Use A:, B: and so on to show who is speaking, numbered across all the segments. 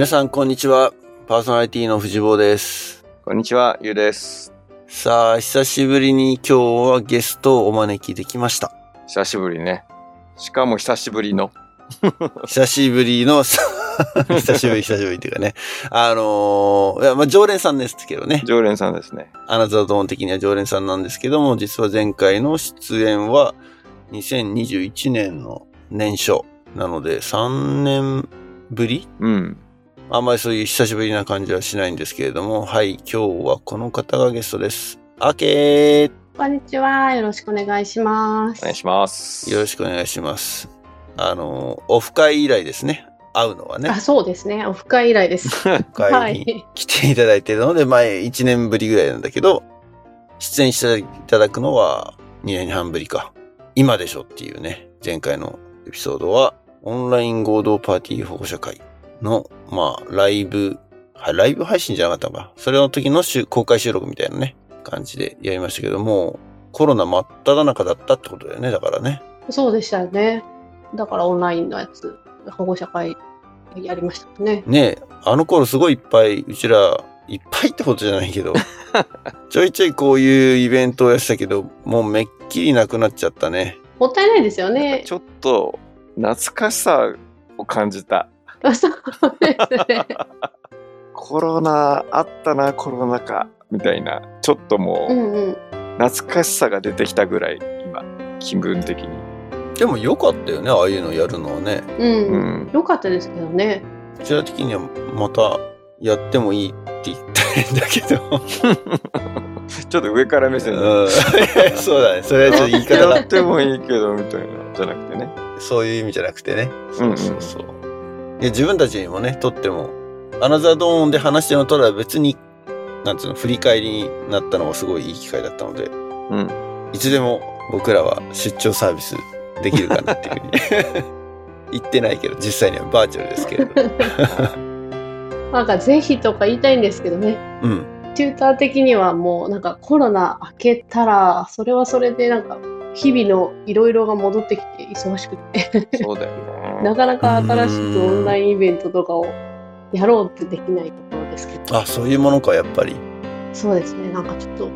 A: 皆さん、こんにちは。パーソナリティの藤坊です。
B: こんにちは、ゆうです。
A: さあ、久しぶりに今日はゲストをお招きできました。
B: 久しぶりね。しかも久しぶりの。
A: 久しぶりの、久しぶり、久しぶりっていうかね。あのーいや、まあ、常連さんですけどね。
B: 常連さんですね。
A: アナザードーン的には常連さんなんですけども、実は前回の出演は2021年の年初なので3年ぶり？
B: うん。
A: あんまりそういう久しぶりな感じはしないんですけれども、はい、今日はこの方がゲストです。あけー
C: こんにちは。よろしくお願いします。
B: お願いします。
A: よろしくお願いします。あの、オフ会以来ですね。会うのはね
C: あ、。そうですね。オフ会以来です。
A: オフ
C: は
A: 会に
C: い。
A: 来ていただいているので、前1年ぶりぐらいなんだけど、出演していただくのは2年半ぶりか。今でしょっていうね、前回のエピソードは、オンライン合同パーティー保護者会の、まあ、ライブ、はい、ライブ配信じゃなかったのか。それの時の収公開収録みたいなね、感じでやりましたけども、コロナ真っ只中だったってことだよね、だからね。
C: そうでしたよね。だからオンラインのやつ、保護者会やりましたね。
A: ねえ、あの頃すごいいっぱい、うちら、いっぱいってことじゃないけど、ちょいちょいこういうイベントをやってたけど、もうめっきりなくなっちゃったね。
C: もったいないですよね。
B: ちょっと懐かしさを感じた。
C: そうですね。
B: コロナあったな、コロナ禍。みたいな。ちょっと
C: う
B: もうん
C: うん。
B: 懐かしさが出てきたぐらい、今、気分的に。
A: でも良かったよね、ああいうのやるのはね。
C: う。
B: うんん。
C: よかったですけどね。
A: うちら的にはまたやってもいいって言ったんだけど。
B: ちょっと上から目線で。
A: うん、そうだね。それはちょっと言い方だ
B: やっ。てもいいけど、みたいな。じゃなくてね。
A: そういう意味じゃなくてね。
B: うん
A: そううんそうそう。いや自分たちにもね、とっても、アナザードーンで話してるのとは別に、なんつうの、振り返りになったのがすごいいい機会だったので、
B: うん。
A: いつでも僕らは出張サービスできるかなっていうふうに 言ってないけど、実際にはバーチャルですけれど。
C: なんかぜひとか言いたいんですけどね。
A: うん。
C: チューター的にはもうなんかコロナ明けたら、それはそれでなんか日々のいろいろが戻ってきて忙しくて。
B: そうだよ
C: な
B: ね。
C: かなか新しくオンラインイベントとかをやろうってできないところですけど、
A: あ、そういうものか、やっぱり。
C: そうですね、なんかちょっと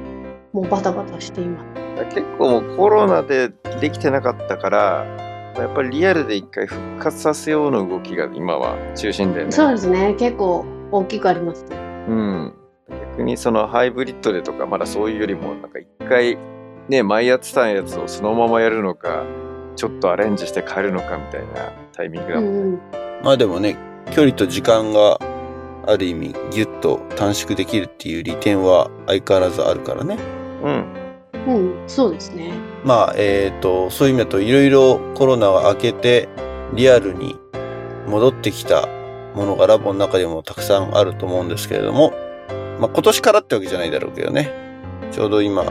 C: もうバタバタしています。
B: 結構もうコロナでできてなかったから、やっぱりリアルで一回復活させようの動きが今は中心だよね。
C: そうですね、結構大きくありますね。
B: うん。逆にそのハイブリッドでとかまだそういうよりもなんか一回ね前やってたやつをそのままやるのかちょっとアレンジして変えるのかみたいなタイミングだもんね。
A: まあでもね、距離と時間がある意味ギュッと短縮できるっていう利点は相変わらずあるからね。
B: うん。
C: うん、そうですね。
A: まあ、えっ、と、そういう意味だといろいろコロナが明けてリアルに戻ってきたものがラボの中でもたくさんあると思うんですけれども、まあ今年からってわけじゃないだろうけどね。ちょうど今、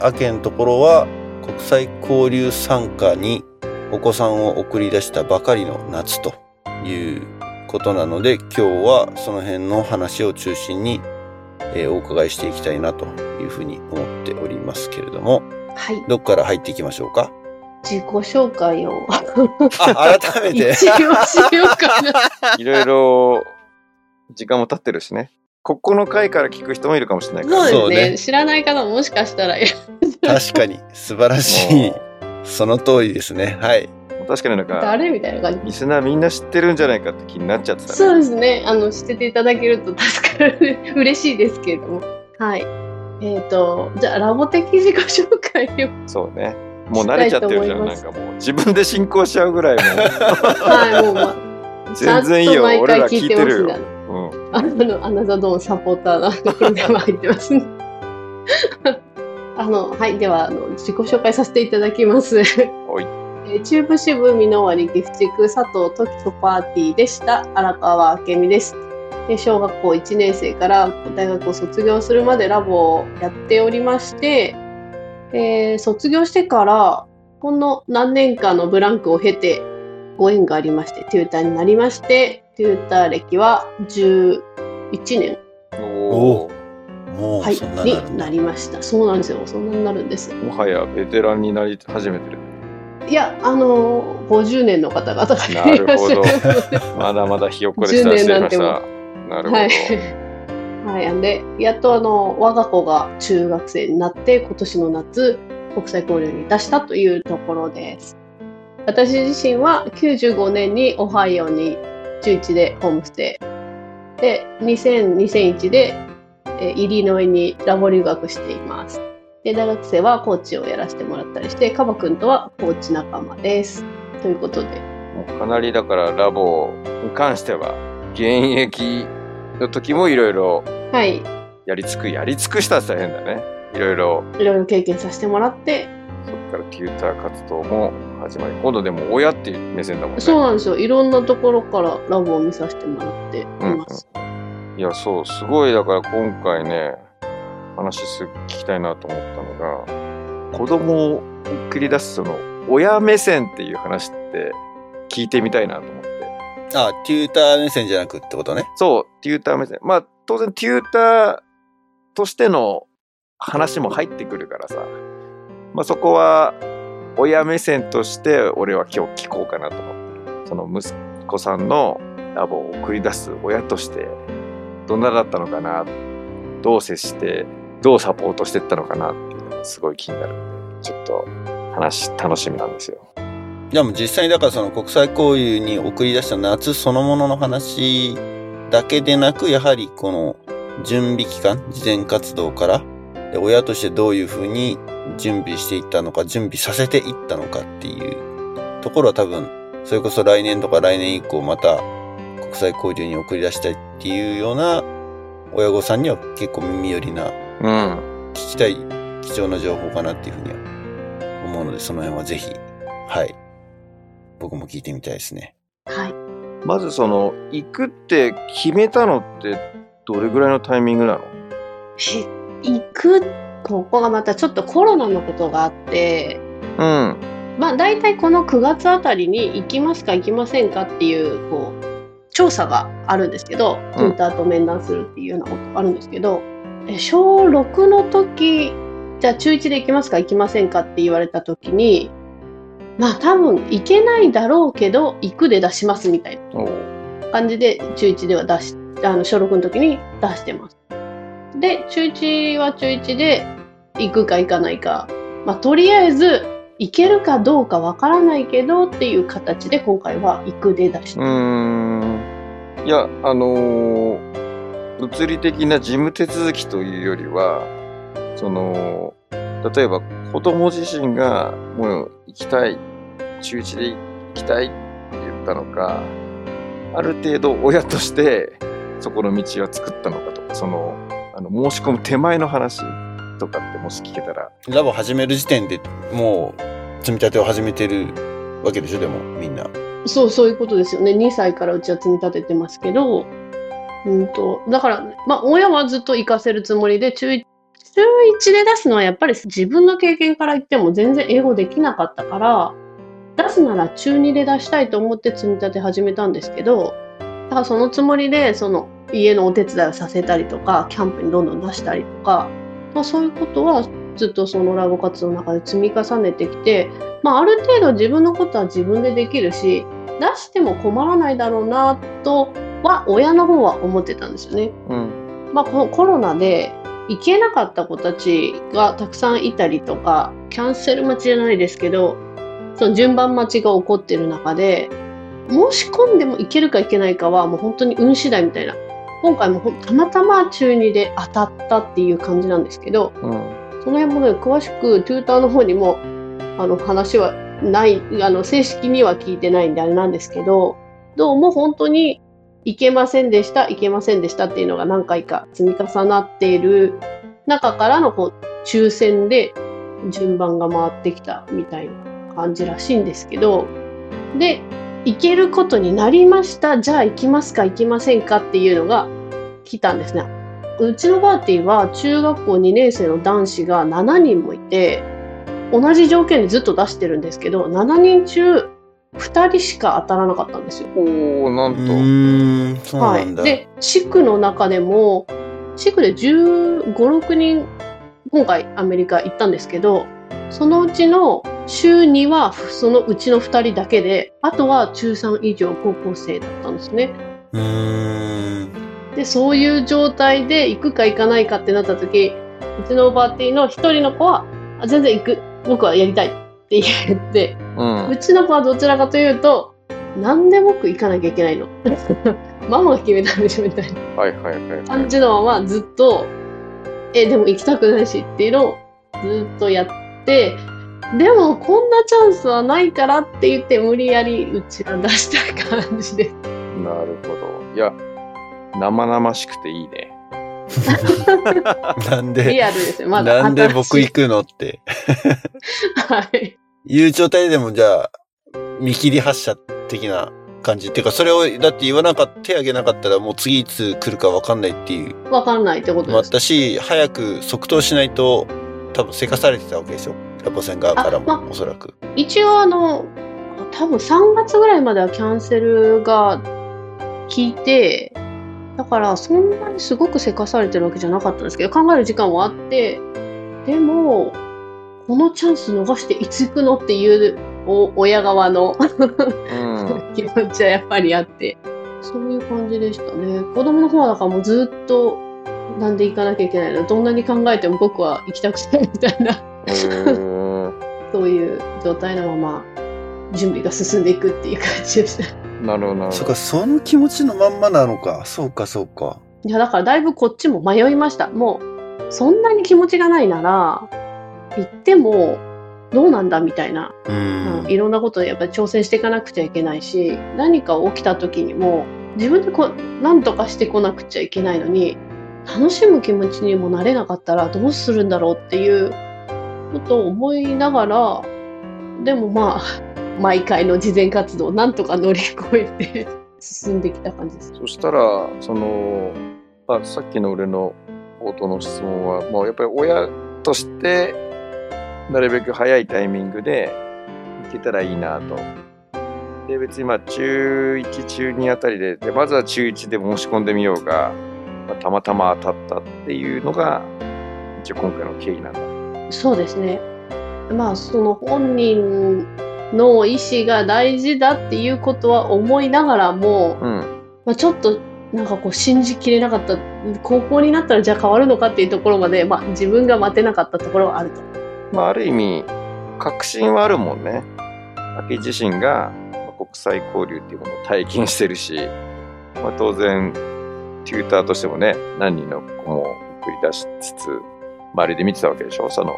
A: アケのところは国際交流参加にお子さんを送り出したばかりの夏ということなので、今日はその辺の話を中心に、えーお伺いしていきたいなというふうに思っておりますけれども、
C: はい、
A: どっから入っていきましょうか？
C: 自己紹介を
A: あ、改めて。
C: 一応しようかな。
B: いろいろ時間も経ってるしね。ここの回から聞く人もいるかもしれないから。
C: そうですね
A: ね
C: 知らない方ももしかしたら
A: 確かに、素晴らしい
B: も。
A: その通りですね。はい。
B: う確かになんか
C: 誰みたいな感じ。
B: リスナーみんな知ってるんじゃないかって気になっちゃってた
C: そう
B: ね。
C: ですね。あの、知ってていただけると助かる。嬉しいですけれども。はい。えっ、と、じゃあ、ラボ的自己紹介を。
B: そうね。もう慣れちゃってるじゃん。なんかもう自分で進行しちゃうぐらいも
C: はい、もう、ま
B: う 全然いいよ。俺ら聞いてるよ。
C: あの、アナザードーンサポーターなところでも入ってますね。あの、はい。では、あの、自己紹介させていただきます。
B: おい
C: えー中部支部美濃割岐阜地区佐藤時子パーティーでした荒川明美です。で小学校1年生から大学を卒業するまでラボをやっておりまして、えー卒業してからほんの何年かのブランクを経てご縁がありまして、テューターになりまして、テューター歴は11年、
B: おー
A: もう
C: はい、
A: そんなに
C: になりました。そうなんですよ。そんなになるんです。
B: もはやベテランになり始めてる。
C: いや、あのー、50年の方々が
B: ないる
C: らっしゃる
B: ほど
C: ので。
B: まだまだひよっこでした。
C: 10
B: 失礼しまし
C: 年
B: た。なるほど。
C: はい。はい。で、やっとあの、我が子が中学生になって、今年の夏、国際交流に出したというところです。私自身は95年にオハイオに中1でホームステイ。で、2000、2001で、えーイリノイにラボ留学しています。で、大学生はコーチをやらせてもらったりして、カバ君とはコーチ仲間です。ということで、
B: かなりだからラボに関しては、現役の時もいろいろ
C: はい。
B: やり尽く、やり尽くしたって大変だね。いろいろ、
C: いろいろ経験させてもらって、
B: からテューター活動も始まり、今度でも親っていう目線だもんね。
C: そうなんですよ。いろんなところからラボを見させてもらってい
B: うん
C: ます。
B: いや、そう、すごい、だから今回ね、話す聞きたいなと思ったのが、子供を送り出すその、親目線っていう話って聞いてみたいなと思って。
A: あ、テューター目線じゃなくってことね。
B: そう、テューター目線。まあ、当然テューターとしての話も入ってくるからさ、まあそこは親目線として俺は今日聞こうかなと思って。その息子さんのラボを送り出す親としてどんなだったのかな、どう接して、どうサポートしていったのかなっていうのがすごい気になるんで、ちょっと話楽しみなんですよ。
A: いやも実際にだからその国際交流に送り出した夏そのものの話だけでなく、やはりこの準備期間、事前活動から、で親としてどういうふうに準備していったのか、準備させていったのかっていうところは多分、それこそ来年とか来年以降また国際交流に送り出したいっていうような親御さんには結構耳寄りな
B: うん。
A: 聞きたい貴重な情報かなっていうふうには思うので、その辺はぜひ、はい。僕も聞いてみたいですね。
C: はい。
B: まずその、行くって決めたのってどれぐらいのタイミングなの？
C: え行く、ここがまたちょっとコロナのことがあって、
B: うん。
C: まあ大体この9月あたりに行きますか行きませんかっていう、こう、調査があるんですけど、ツイッターと面談するっていうようなことがあるんですけど、え小6の時、じゃあ中1で行きますか行きませんかって言われた時に、まあ多分行けないだろうけど、行くで出しますみたいな。感じで中1では出し、あの、小6の時に出してます。で、中1は中1で行くか行かないか。まあ、とりあえず行けるかどうかわからないけどっていう形で今回は行くで出し
B: うん。いや、あのー物理的な事務手続きというよりは、その、例えば子供自身がもう行きたい、中1で行きたいって言ったのか、ある程度親としてそこの道は作ったのかとか、その、あの申し込む手前の話とかってもし聞けたら、
A: ラボ始める時点でもう積み立てを始めてるわけでしょ？でもみんな。
C: そう、そういうことですよね。2歳からうちは積み立ててますけど、うんと、だから、まあ、親はずっと行かせるつもりで、中1、中1で出すのはやっぱり自分の経験から言っても全然英語できなかったから、出すなら中2で出したいと思って積み立て始めたんですけど、だからそのつもりで、その家のお手伝いをさせたりとか、キャンプにどんどん出したりとか、まあ、そういうことはずっとそのラボ活動の中で積み重ねてきて、まあ、ある程度自分のことは自分でできるし、出しても困らないだろうなとは親の方は思ってたんですよね。
B: うん。
C: まあ、このコロナで行けなかった子たちがたくさんいたりとか、キャンセル待ちじゃないですけど、その順番待ちが起こってる中で、申し込んでも行けるか行けないかはもう本当に運次第みたいな。今回もたまたま中2で当たったっていう感じなんですけど、
B: うん。
C: その辺もね、詳しく、トゥーターの方にも、あの、話はない、あの、正式には聞いてないんであれなんですけど、どうも本当に、いけませんでした、いけませんでしたっていうのが何回か積み重なっている中からの、こう、抽選で順番が回ってきたみたいな感じらしいんですけど、で、行けることになりました、じゃあ行きますか、行きませんかっていうのが来たんですね。うちのパーティーは中学校2年生の男子が7人もいて、同じ条件でずっと出してるんですけど、7人中2人しか当たらなかったんですよ。
B: おー、なん
A: う
B: と。
A: ーん、そう
C: は
A: なんだ。
C: い。で、地区の中でも、地区で15、6人、今回アメリカ行ったんですけど、そのうちの週2はそのうちの2人だけで、あとは中3以上高校生だったんですね。
A: うーん。
C: で、そういう状態で行くか行かないかってなった時、うちのパーティーの1人の子は、あ全然行く。僕はやりたいって言って、
B: うん
C: うちの子はどちらかというと、なんで僕行かなきゃいけないの ママが決めたんでしょみたいな
B: はいはいはいはい
C: 感じのままずっと、え、でも行きたくないしっていうのをずっとやって、でもこんなチャンスはないからって言って無理やりうちは出した感じで。
B: なるほどいや生々しくていいね
A: なんで
C: リ、アルですよ。まだ
A: なんで僕行くのって。
C: いはい。
A: いう状態でもじゃあ、見切り発車的な感じ。っていうか、それを、だって言わなかった、手挙げなかったらもう次いつ来るか分かんないっていう
C: わかんないってことです。
A: ったし、早く即答しないと、多分せかされてたわけでしょ。ラボ線側から
C: あま
A: も、おそらく。
C: 一応あの、多分3月ぐらいまではキャンセルが効いて、だからそんなにすごくせかされてるわけじゃなかったんですけど、考える時間はあって、でも、このチャンス逃していつ行くのっていうお親側の
B: うん
C: 気持ちはやっぱりあって、そういう感じでしたね。子供の方はだからもうずっと、なんで行かなきゃいけないの？どんなに考えても僕は行きたくないみたいな、そういう状態のまま準備が進んでいくっていう感じでした。
B: なるほどなるほど
A: そっか、その気持ちのまんまなのか。そうか、そうか。
C: いや、だからだいぶこっちも迷いました。もう、そんなに気持ちがないなら、行ってもどうなんだみたいな、
A: うーん。
C: いろんなことでやっぱり挑戦していかなくちゃいけないし、何か起きた時にも、自分でこう、なんとかしてこなくちゃいけないのに、楽しむ気持ちにもなれなかったらどうするんだろうっていうこと思いながら、でもまあ、毎回の事前活動をなんとか乗り越えて 進んできた感じです。
B: そしたらその、あ、さっきの俺の冒頭の質問はもうやっぱり親としてなるべく早いタイミングで行けたらいいなと。で別にまあ中1中2あたりででまずは中1で申し込んでみようが、まあ、たまたま当たったっていうのが一応今回の経緯なんだ。
C: そうですね。まあ、その本人の意思が大事だっていうことは思いながらも、
B: うん
C: まあ、ちょっとなんかこう信じきれなかった、高校になったらじゃあ変わるのかっていうところまで、まあ、自分が待てなかったところはあると。
B: まあ、ある意味確信はあるもんね。明自身がまあ国際交流っていうものを体験してるし、まあ、当然テューターとしてもね何人の子も送り出しつつ周りで見てたわけでしょ？その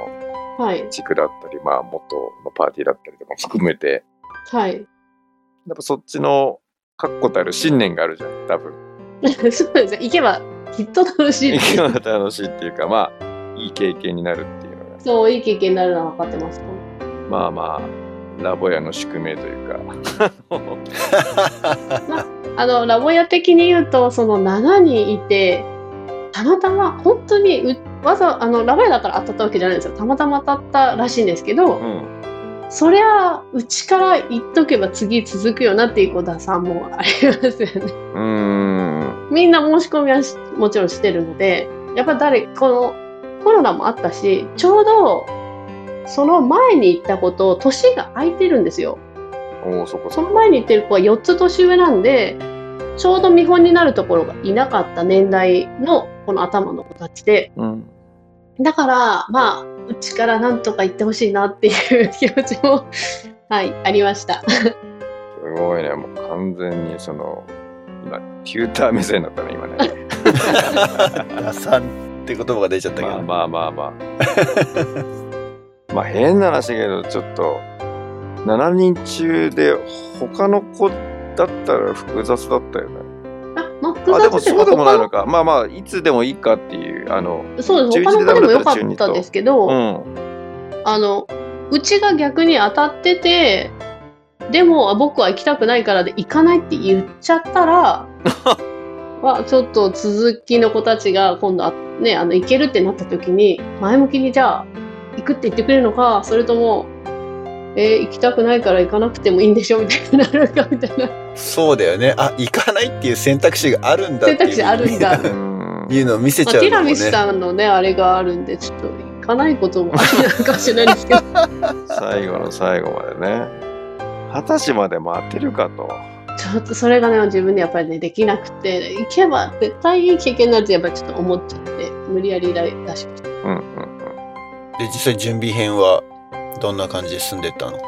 C: はい。
B: 地区だったり、まあ、元のパーティーだったりとか含めて
C: はい。
B: やっぱそっちの確固たる信念があるじゃん多分。
C: そうですね。行けばきっと楽しい。
B: 行くのが楽しいっていうかまあいい経験になるっていうのが
C: そう、いい経験になるのは分かってます。
B: まあまあラボ屋の宿命というか。
C: あの、ラボ屋的に言うと、その7人いて、たまたま、本当にう、わざ、あの、ラボ屋だから当たったわけじゃないんですよ。たまたま当たったらしいんですけど、
B: うん
C: そりゃ、うちから言っとけば次続くよなっていうことはさ、もうありますよね。
B: うーん
C: みんな申し込みはしもちろんしてるので、やっぱ誰、このコロナもあったし、ちょうど、その前に行ったこと、年が空いてるんですよ。
B: おおそこそこ
C: その前に行ってる子は4つ年上なんで、ちょうど見本になるところがいなかった年代のこの頭の子たちで、
B: うん
C: だから、まあ、うちからなんとか言ってほしいなっていう気持ちも、はい、ありました。
B: すごいね、もう完全にその、今、テューター目線だったね、今ね。
A: 打算って言葉が出ちゃったけど。
B: まあまあまあまあ。まあ変な話だけど、ちょっと、7人中で他の子だったら複雑だったよね。
C: あ、まあ、複
B: あ、でも
C: 雑
B: そうでもないの
C: か。
B: か。まあまあ、いつでもいいかっていう、あの、
C: そうです。
B: 中
C: 他の子でもよかったですけど、
B: うん。
C: あの、うちが逆に当たってて、でもあ僕は行きたくないからで行かないって言っちゃったら、まあ、ちょっと続きの子たちが今度あね、あの、行けるってなった時に、前向きにじゃあ、行くって言ってくれるのか、それとも、えー行きたくないから行かなくてもいいんでしょみたいになるかみたいな
A: そうだよね。あ、行かないっていう選択肢があるんだっていう。
C: 選択肢あるんだ
B: うん
A: いうのを見せ
C: まあ、ティラミ
A: ちゃうのもね。
C: スさんのね、あれがあるんで、ちょっとかないこともありなのかもしれないですけど
B: 最後の最後までね。二十歳まで待てるかと。
C: ちょっとそれがね自分でやっぱりねできなくて行けば絶対いい経験になるってやっぱりちょっと思っちゃって無理やり出しました
B: うんうんうん。
A: で、実際準備編はどんな感じで進んでったの？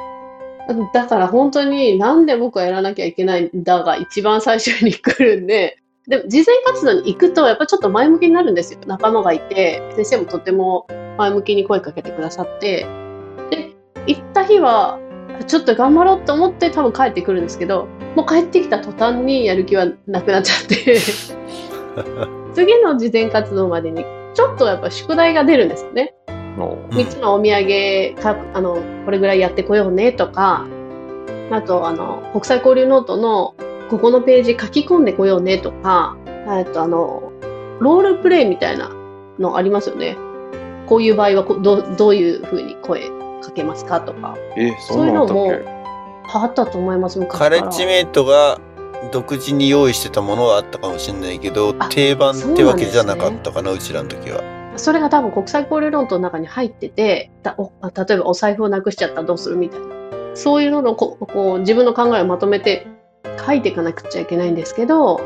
C: だから本当になんで僕はやらなきゃいけないんだが一番最初に来るんで、でも事前活動に行くとやっぱちょっと前向きになるんですよ。仲間がいて、先生もとても前向きに声かけてくださって、で、行った日はちょっと頑張ろうと思って多分帰ってくるんですけど、もう帰ってきた途端にやる気はなくなっちゃって、次の事前活動までにちょっとやっぱ宿題が出るんですよね。
B: の。
C: 3つのお土産かあのこれぐらいやってこようねとかあとあの国際交流ノートのここのページ書き込んでこようねとかえっとあのロールプレイみたいなのありますよね。こういう場合はこどうどういうふうに声かけますかとか。
B: え、そんなのあったっ
C: そういう
B: け？
C: あったと思います昔か
A: カ
C: ら
A: レッジメイトが独自に用意してたものはあったかもしれないけど
C: あ
A: 定番ってわけじゃなかったかなうちらの時は
C: それが多分国際交流ノートの中に入ってて、だお例えばお財布をなくしちゃったらどうするみたいな。そういうののここう自分の考えをまとめて書いていかなくちゃいけないんですけど、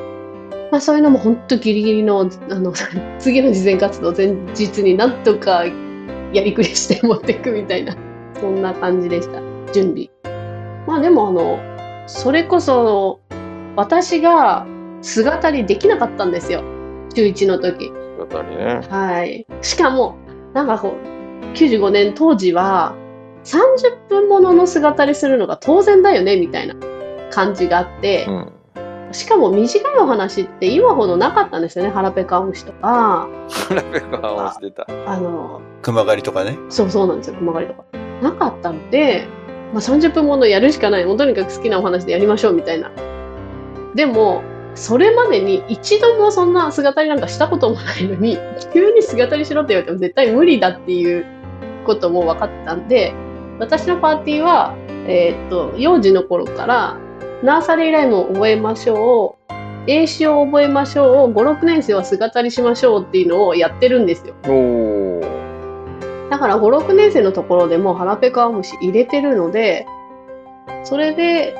C: まあそういうのも本当ギリギリの、あの、次の事前活動前日になんとかやりくりして持っていくみたいな、そんな感じでした。準備。まあでもあの、それこそ私が姿にできなかったんですよ。中1の時。
B: 姿にね。
C: はい。しかも、なんかこう、95年当時は、30分ものの姿にするのが当然だよね、みたいな感じがあって
B: う、ん。
C: しかも短いお話って今ほどなかったんですよね。腹ペカ虫とか、
B: ラペカをしてた。
C: あの、
A: 熊狩りとかね
C: そうそうなんですよ、熊狩りとか。なかったので、まあ、30分ものやるしかない。もうとにかく好きなお話でやりましょう、みたいな。でも、それまでに一度もそんな姿になんかしたこともないのに、急に姿にしろって言われても絶対無理だっていうことも分かってたんで、私のパーティーは、えーっと、幼児の頃から、ナーサリーライムを覚えましょう、英詞を覚えましょう、5、6年生は姿にしましょうっていうのをやってるんですよ。だから5、6年生のところでもう腹ペカムシ入れてるので、それで、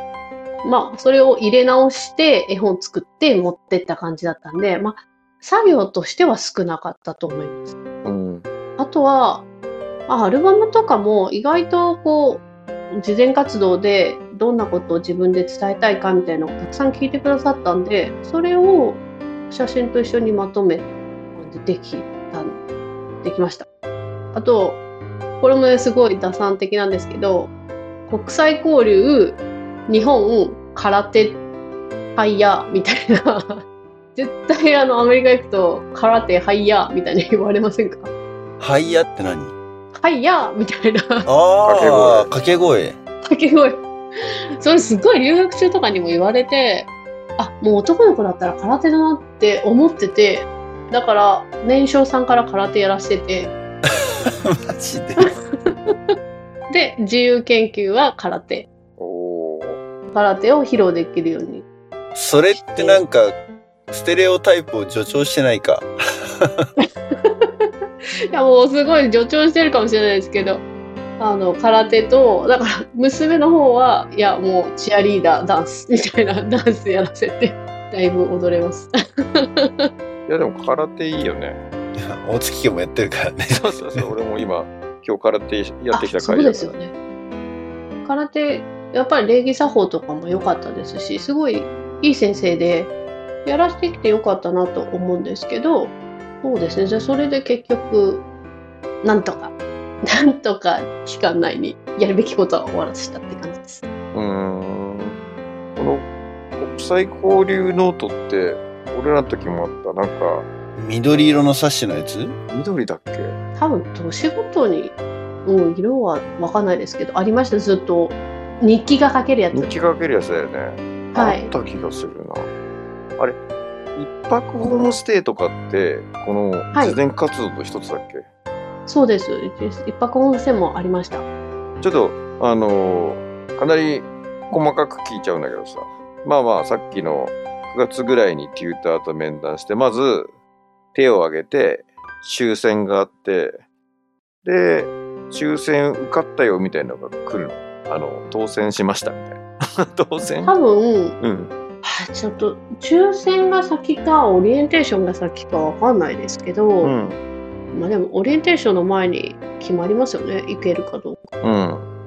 C: まあ、それを入れ直して絵本作って持ってった感じだったんで、まあ、作業としては少なかったと思います。
B: うん。
C: あとは、あアルバムとかも意外とこう、事前活動でどんなことを自分で伝えたいかみたいなのをたくさん聞いてくださったんで、それを写真と一緒にまとめできた、できました。あと、これもね、すごい打算的なんですけど、国際交流、日本、空手、ハイヤーみたいな、絶対あのアメリカ行くと空手、ハイヤーみたいに言われませんか？
A: ハイヤって何？
C: ハイヤーみたいな。
A: ああ掛け声。
C: 掛け声。それすごい留学中とかにも言われて、あ、もう男の子だったら空手だなって思ってて、だから年少さんから空手やらせてて、
A: マジで。
C: で、自由研究は空手。空手を披露できるように。
A: それってなんかステレオタイプを助長してないか？
C: いや、もうすごい助長してるかもしれないですけど、あの、空手と、だから娘の方は、いや、もうチアリーダー、ダンスみたいなダンスやらせて、だいぶ踊れます。
B: いやでも空手いいよね。
A: 大月家もやってるからね
B: そうそうそう。俺も今、今日空手やってきた
C: あそう。ですよね。空手、やっぱり礼儀作法とかも良かったですし、すごいいい先生で、やらせてきて良かったなと思うんですけど、そうですね。じゃあそれで結局、なんとか、なんとか期間内にやるべきことは終わらせたって感じです。
B: うーん。この国際交流ノートって、俺らの時もあった、なんか、
A: 緑色の冊子のやつ？
B: 緑だっけ？
C: 多分年ごとに、うん、色はわかんないですけど、ありました、ずっと。日記が書けるやつ。
B: 日記が書けるやつだよね。
C: はい
B: あった気がするな。あれ、一泊ホームステイとかって、この
C: はい
B: 事前活動と一つだっけ、
C: そうです。一泊温泉もありました。
B: ちょっと、あのーかなり細かく聞いちゃうんだけどさ。まあまあ、さっきの9月ぐらいにテューターと面談して、まず手を挙げて、終戦があって、で、抽選受かったよみたいなのが来るの。あの、当選しましたみたいな。当選？
C: 多分、
B: うん。
C: はちょっと抽選が先かオリエンテーションが先かわかんないですけど、
B: うん。
C: まあでもオリエンテーションの前に決まりますよね行けるかどうか。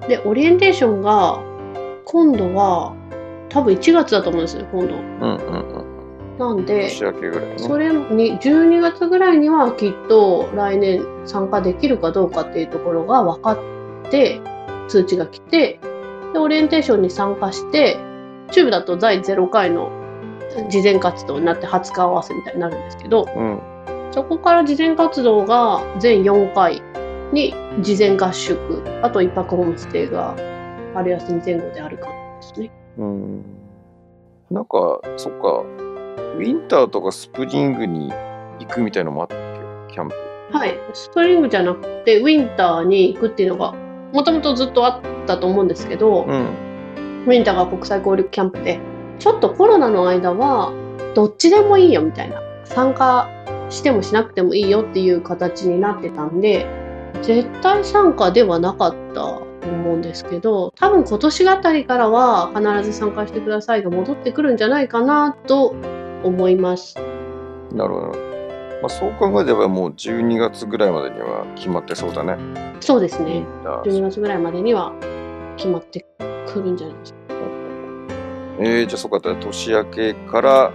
B: うん。
C: でオリエンテーションが今度は多分1月だと思うんですよ今度。
B: うん。うん。うん。
C: なんで
B: 年明けぐらいね。
C: それに12月ぐらいにはきっと来年参加できるかどうかっていうところが分かって通知が来てでオリエンテーションに参加してチューブだと第0回の事前活動になって20日合わせみたいになるんですけど
B: うん。
C: そこから事前活動が全4回に事前合宿あと1泊ホームステイが春休み前後である感じですね。
B: うん。なんか、そっか。ウィンターとかスプリングに行くみたいのもあったっけ？キャンプ。
C: はい、スプリングじゃなくてウィンターに行くっていうのがもともとずっとあったと思うんですけど、
B: うん。
C: ウィンターが国際交流キャンプでちょっとコロナの間はどっちでもいいよみたいな参加してもしなくてもいいよっていう形になってたんで絶対参加ではなかったと思うんですけど多分今年あたりからは必ず参加してくださいが戻ってくるんじゃないかなと思います。
B: なるほど。まあ、そう考えればもう12月ぐらいまでには決まってそうだね。
C: そうですね
B: だ
C: 12月ぐらいまでには決まってくるんじゃないですか。
B: えー、じゃあそうかった年明けから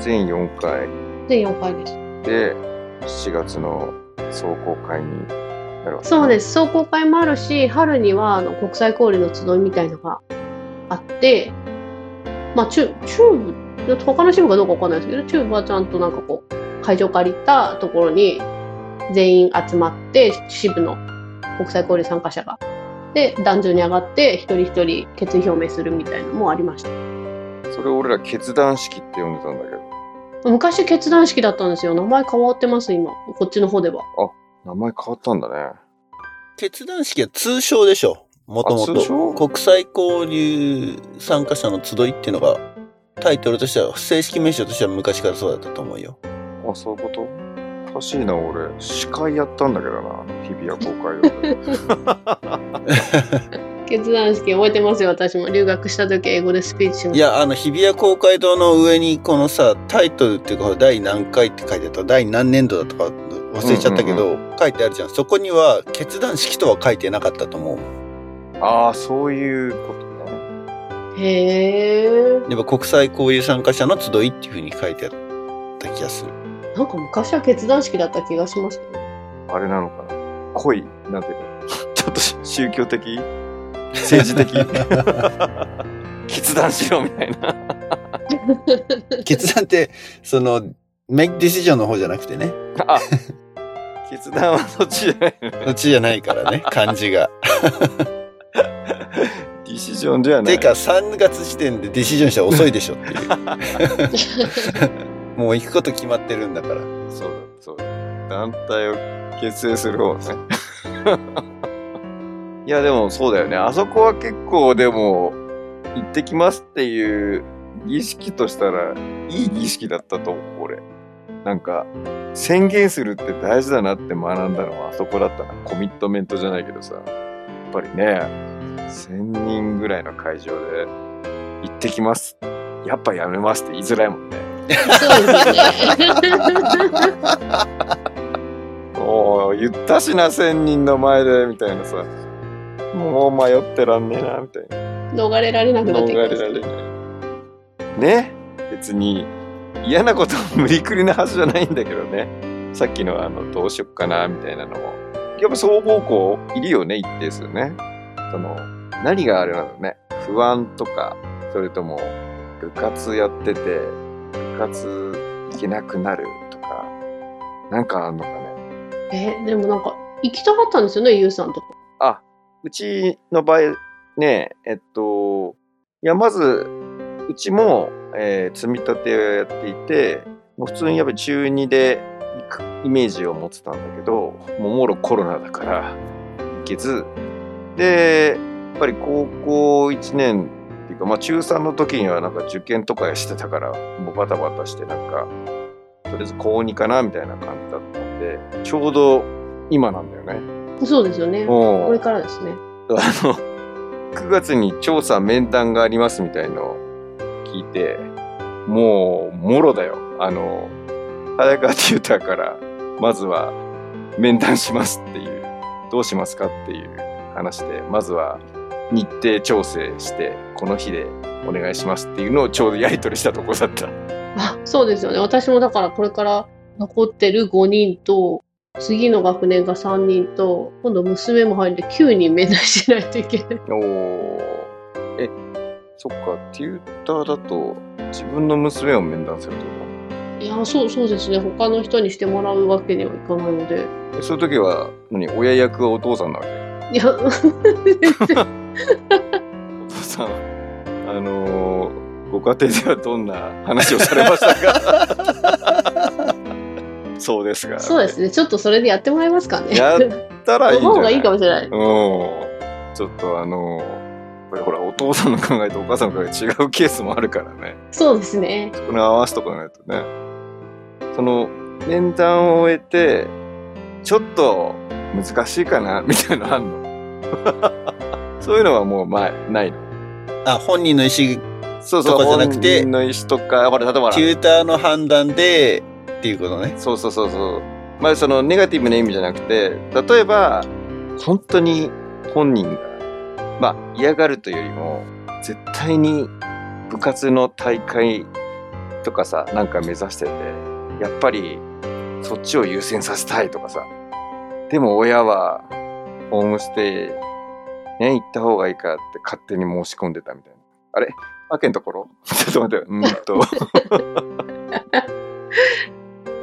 B: 全4回
C: で4回です。
B: で7月の壮行会になるわけ
C: そうです。壮行会もあるし、春にはあの国際交流の集いみたいのがあって、まあ、チュチューブ、他の支部かどうかわかんないですけど、チューブはちゃんとなんかこう、会場借りたところに全員集まって、支部の国際交流参加者が。で、壇上に上がって、一人一人決意表明するみたいなのもありました。
B: それを俺ら決断式って呼んでたんだけど
C: 昔決断式だったんですよ。名前変わってます、今。こっちの方では。
B: 名前変わったんだね
A: 決断式は通称でしょ。もともと。国際交流参加者の集いっていうのが、タイトルとしては、正式名称としては昔からそうだったと思うよ。
B: あそういうこと？おかしいな俺司会やったんだけどな日比谷公会堂で
C: 決断式覚えてますよ、私も。留学した時英語でスピーチしました。
A: いや、あの、日比谷公会堂の上に、このさ、タイトルっていうか、第何回って書いてあった、第何年度だとか忘れちゃったけど、書いてあるじゃん。そこには、決断式とは書いてなかったと思う。
B: ああそういうことね
C: へえ。
A: やっぱ国際交流参加者の集いっていうふうに書いてあった気がする。
C: なんか昔は決断式だった気がしますけど。
B: あれなのかな？濃いなんていうの？ちょっと宗教的？政治的？決断しろみたいな
A: 決断って、その、make decision の方じゃなくてね。
B: あ決断はそっちじゃないの
A: そっちじゃないからね、漢字が。
B: ディシジョンじゃない
A: てか、3月時点でディシジョンしたら遅いでしょっていう。もう行くこと決まってるんだから。
B: そうだそうだ。団体を結成する方ね。いやでもそうだよね。あそこは結構でも行ってきますっていう儀式としたらいい儀式だったと思う俺。なんか宣言するって大事だなって学んだのはあそこだったな。コミットメントじゃないけどさ。やっぱりね1000人ぐらいの会場で行ってきます。やっぱやめますって言いづらいもんね。
C: そうですよね。
B: おー言ったしな1000人の前でみたいなさ。もう迷ってらんねえなみたいな。
C: 逃れられなくな
B: 逃
C: ってきます
B: れられない。ね？別に嫌なこと無理くりなはずじゃないんだけどね。さっきのあのどうしよっかなみたいなのも。やっぱ双方向いるよね一定数ね。その何があれなのね。不安とかそれとも部活やってて部活行けなくなるとかなんかあんのかね
C: え、でもなんか、行きたかったんですよね、ゆうさんとか。
B: あ、うちの場合ね、えっと、いや、まず、うちも、えー積み立てをやっていて、もう普通にやっぱり中2で行くイメージを持ってたんだけど、もうもろコロナだから行けず、で、やっぱり高校1年いうか、まあ中3の時にはなんか受験とかしてたから、もうバタバタしてなんか、とりあえず高2かなみたいな感じだったんで、ちょうど今なんだよね。
C: そうですよね。こ
B: も
C: れからですね。
B: あの、9月に調査面談がありますみたいのを聞いて、もう、もろだよ。あの、早川テューターから、まずは面談しますっていう、どうしますかっていう話で、まずは日程調整して、この日でお願いしますっていうのをちょうどやり取りしたとこだった。
C: あ、そうですよね。私もだからこれから残ってる5人と、次の学年が3人と、今度娘も入って9人面談しないといけない。
B: おーえ、そっか、テューターだと自分の娘を面談すると
C: いや、そうそうですね。他の人にしてもらうわけにはいかないので。
B: えそういう時は何？親役はお父さんなわけ？
C: いや、
B: お父さんあのーご家庭ではどんな話をされましたか？そうですが
C: そうですね。ちょっとそれでやってもらえますかね。
B: やったらいいんじゃない？
C: の方がいいかもしれない。
B: うんちょっとあのーこれほらお父さんの考えとお母さんの考え違うケースもあるからね
C: そうですね。
B: そこに合わせとかないとねその面談を終えてちょっと難しいかな？みたいなのあんの？そういうのはもう前ないの
A: あ、本人の意思、
B: そうそう、
A: とかじゃなくて
B: 本人の意思とか、ほら、例えば
A: テューターの判断で、っていうことね。
B: そうそうそうそう。まあ、そのネガティブな意味じゃなくて、例えば、本当に本人が、まあ、嫌がるというよりも、絶対に部活の大会とかさ、なんか目指してて、やっぱり、そっちを優先させたいとかさ。でも親は、ホームステイ、ね、行った方がいいかって勝手に申し込んでたみたいな。あれ？あけんところ？ちょっと待って、うーんと。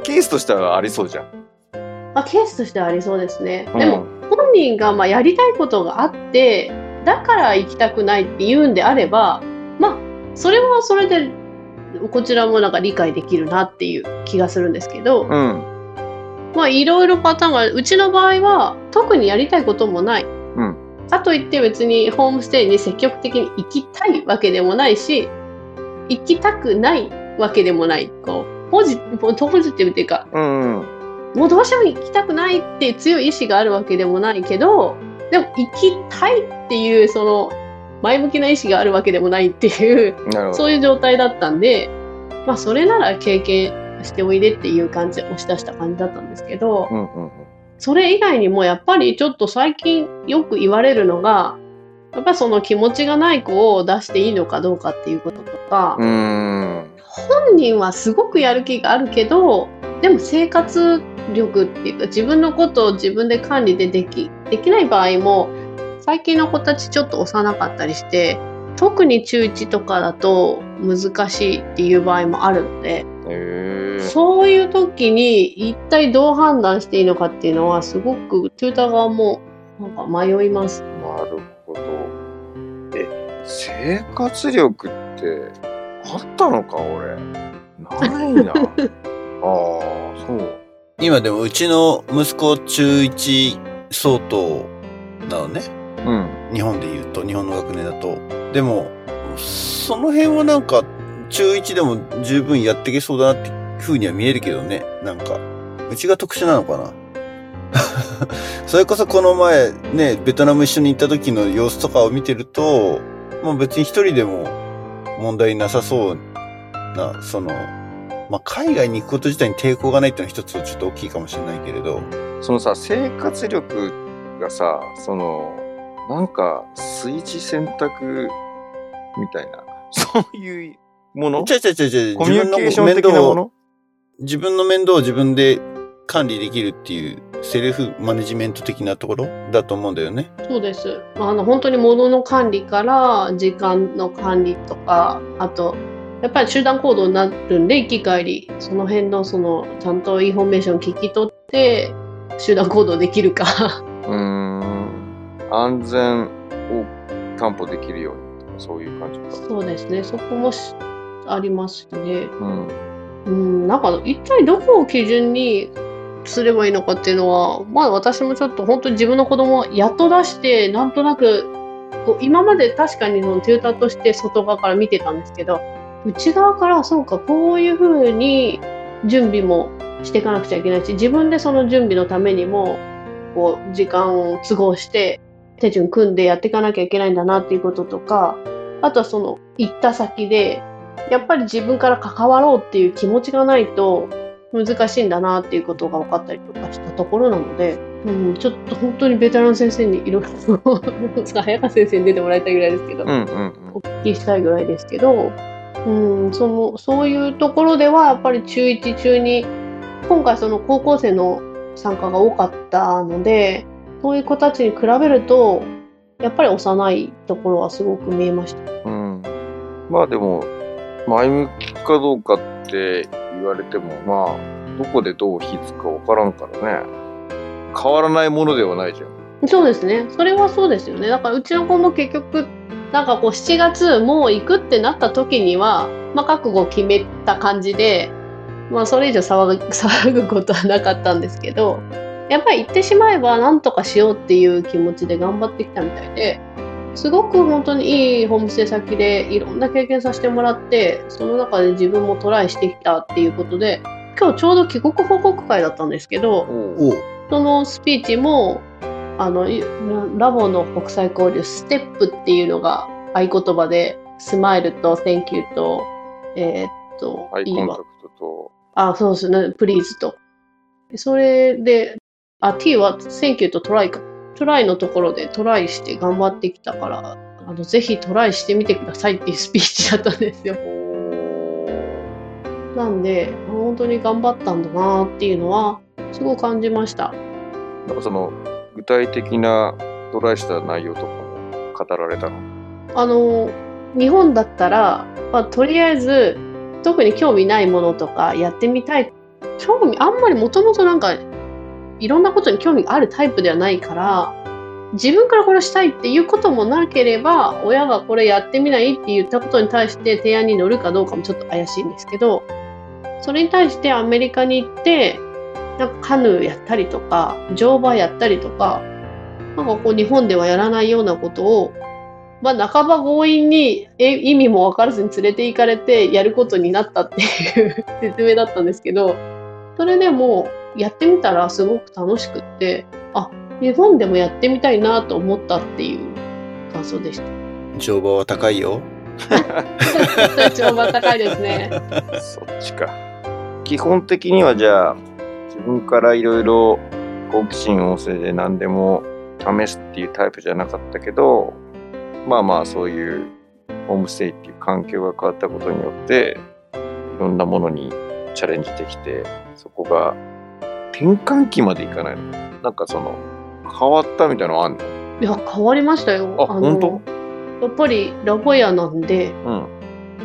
B: ケースとしてはありそうじゃん。
C: まあ、ケースとしてはありそうですね。
B: うん
C: でも、本人がまあやりたいことがあって、だから行きたくないって言うんであれば、まあ、それはそれで、こちらもなんか理解できるなっていう気がするんですけど、
B: うん。
C: まあ、いろいろパターンが。うちの場合は、特にやりたいこともない。
B: ん
C: かといって別にホームステイに積極的に行きたいわけでもないし、行きたくないわけでもない。こう、ポジポジティブっていうか、
B: うんうん。
C: もうどうしても行きたくないっていう強い意志があるわけでもないけど、でも行きたいっていうその前向きな意志があるわけでもないっていう。そういう状態だったんで、まあそれなら経験しておいでっていう感じで押し出した感じだったんですけど、
B: うんうんうん。
C: それ以外にもやっぱりちょっと最近よく言われるのが、やっぱその気持ちがない子を出していいのかどうかっていうこととか、本人はすごくやる気があるけどでも生活力っていうか自分のことを自分で管理でできできない場合も最近の子たちちょっと幼かったりして特に中1とかだと難しいっていう場合もあるので。そういう時に一体どう判断していいのかっていうのはすごくトゥーター側もなんか迷います。
B: なるほど。え、生活力ってあったのか、俺。ないな。ああ、そう。
A: 今でもうちの息子中1相当なのね。
B: うん。
A: 日本で言うと、日本の学年だと。でも、その辺はなんか、中1でも十分やっていけそうだなって風には見えるけどね。なんか、うちが特殊なのかな。それこそこの前ね、ベトナム一緒に行った時の様子とかを見てると、もう別に一人でも問題なさそうな、その、まあ、海外に行くこと自体に抵抗がないっていうのは一つちょっと大きいかもしれないけれど、
B: そのさ、生活力がさ、その、なんか、炊事選択みたいな、そういうもの？
A: ちゃちゃちゃちゃ、
B: コミュニケーション的なもの？
A: 自分の面倒を自分で管理できるっていうセルフマネジメント的なところだと思うんだよね。
C: そうです。あの、本当に物の管理から、時間の管理とか、あと、やっぱり集団行動になるんで、行き帰り、その辺の、その、ちゃんとインフォメーション聞き取って、集団行動できるか。
B: うーん。安全を担保できるようにとか、そういう感じか。
C: そうですね。そこもしありますしね。
B: うん。
C: うん、なんか、一体どこを基準にすればいいのかっていうのは、まあ私もちょっと本当に自分の子供をやっと出して、なんとなく、こう今まで確かにそのテューターとして外側から見てたんですけど、内側からそうか、こういうふうに準備もしていかなくちゃいけないし、自分でその準備のためにも、こう時間を都合して手順組んでやっていかなきゃいけないんだなっていうこととか、あとはその行った先で、やっぱり自分から関わろうっていう気持ちがないと難しいんだなっていうことが分かったりとかしたところなので、うん、ちょっと本当にベテラン先生にいろいろ、早川先生に出てもらいたいぐらいですけど、
B: うんうん
C: お聞きしたいぐらいですけど、うん、そのそういうところではやっぱり中1中に今回その高校生の参加が多かったのでそういう子たちに比べるとやっぱり幼いところはすごく見えました。
B: うん。うん。まあでも、前向きかどうかって言われても、まあ、どこでどう火つくかわからんからね。変わらないものではないじゃん。
C: そうですね。それはそうですよね。だからうちの子も結局、なんかこう7月もう行くってなった時には、まあ覚悟を決めた感じで、まあそれ以上騒ぐ 騒ぐことはなかったんですけど、やっぱり行ってしまえば何とかしようっていう気持ちで頑張ってきたみたいで、すごく本当にいいホームステイ先でいろんな経験させてもらって、その中で自分もトライしてきたっていうことで、今日ちょうど帰国報告会だったんですけど、そのスピーチもあのいラボの国際交流ステップっていうのが合言葉でスマイルと Thank you とえーっと E は
B: アイコンタクトと、
C: あそうですね Please と。それであ T は Thank you とトライかトライのところでトライして頑張ってきたからあのぜひトライしてみてくださいっていう スピーチだったんですよ。
B: お
C: なんで本当に頑張ったんだなっていうのはすごく感じました。
B: なんかその、具体的なトライした内容とかも語られたの？
C: あの日本だったら、まあ、とりあえず特に興味ないものとかやってみたい。興味あんまりもともとなんかいろんなことに興味があるタイプではないから自分からこれしたいっていうこともなければ親がこれやってみないって言ったことに対して提案に乗るかどうかもちょっと怪しいんですけどそれに対してアメリカに行ってなんかカヌーやったりとか乗馬やったりとかなんかこう日本ではやらないようなことをまあ、半ば強引に意味も分からずに連れて行かれてやることになったっていう 説明だったんですけどそれでもやってみたらすごく楽しくってあ日本でもやってみたいなと思ったっていう感想でした。
A: 乗馬は高いよ。
C: 乗馬高いですね。
B: そっちか。基本的にはじゃあ、自分からいろいろ好奇心旺盛で何でも試すっていうタイプじゃなかったけど、まあまあそういうホームステイっていう環境が変わったことによって、いろんなものにチャレンジできて、そこが転換期までいかないの？なんかその、変わったみたいなのあんの？
C: いや変わりましたよ。
B: あ本当？
C: やっぱりラボヤなんで、
B: うん。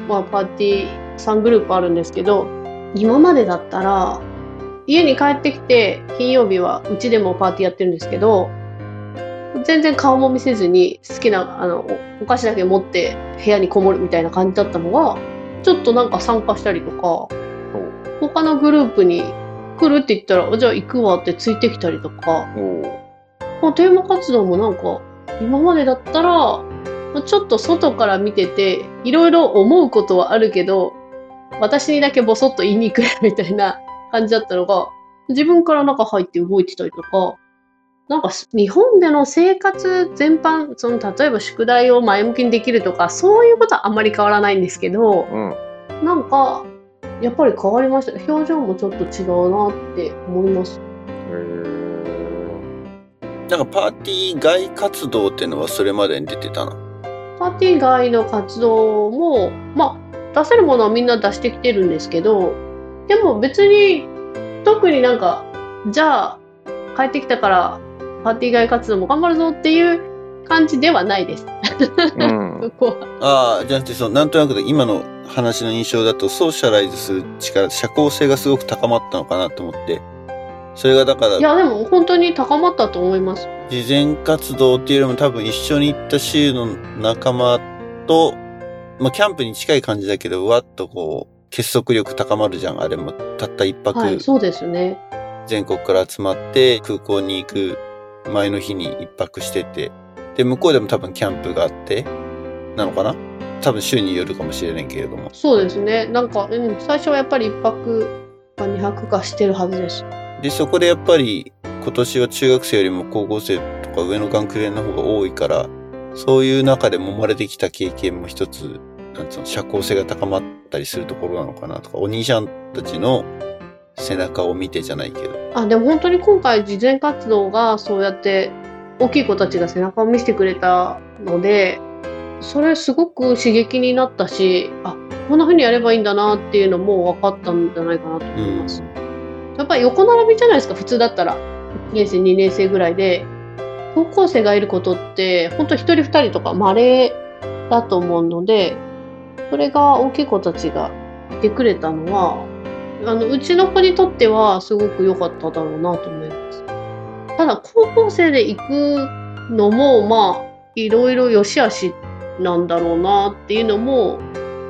C: まあ、パーティー3グループあるんですけど今までだったら家に帰ってきて金曜日はうちでもパーティーやってるんですけど全然顔も見せずに好きなあのおお菓子だけ持って部屋にこもるみたいな感じだったのがちょっとなんか参加したりとか他のグループに来るって言ったらあじゃあ行くわってついてきたりとか。まあ、テーマ活動もなんか今までだったらまあちょっと外から見てていろいろ思うことはあるけど私にだけボソッと言いにくいみたいな 感じだったのが自分から中入って動いてたりとかなんかす日本での生活全般その例えば宿題を前向きにできるとかそういうことはあんまり変わらないんですけど
B: うん。
C: なんかやっぱり変わりました。表情もちょっと違うなって思います。
A: なんかパーティー外活動っていうのはそれまでに出てたの？
C: パーティー外の活動も、まあ、出せるものはみんな出してきてるんですけど、でも別に、特になんか、じゃあ、帰ってきたから、パーティー外活動も頑張るぞっていう感じではないです。
B: うん。
A: ああ、じゃなくて、その、なんとなくで今の話の印象だと、ソーシャライズする力、社交性がすごく高まったのかなと思って、それがだから、
C: いや、でも本当に高まったと思います。
A: 事前活動っていうよりも多分一緒に行った州の仲間と、まあ、キャンプに近い感じだけど、わっとこう、結束力高まるじゃん。あれも、たった一泊、
C: はい、そうですね。
A: 全国から集まって空港に行く前の日に一泊してて、で、向こうでも多分キャンプがあって、なのかな？多分週によるかもしれないけれども。
C: そうですね。なんか、うん、最初はやっぱり一泊か二泊かしてるはずです。
A: で、そこでやっぱり今年は中学生よりも高校生とか上の学年の方が多いから、そういう中で揉まれてきた経験も一つ、なんつうの、社交性が高まったりするところなのかなとか、お兄ちゃんたちの背中を見てじゃないけど。
C: あでも本当に今回慈善活動がそうやって大きい子たちが背中を見せてくれたのでそれすごく刺激になったしあこんな風にやればいいんだなっていうのも分かったんじゃないかなと思います。やっぱり横並びじゃないですか普通だったら1年生2年生ぐらいで高校生がいることって本当1人2人とか稀だと思うのでそれが大きい子たちがいてくれたのはあのうちの子にとってはすごく良かっただろうなと思います。ただ高校生で行くのもまあいろいろ良し悪しなんだろうなっていうのも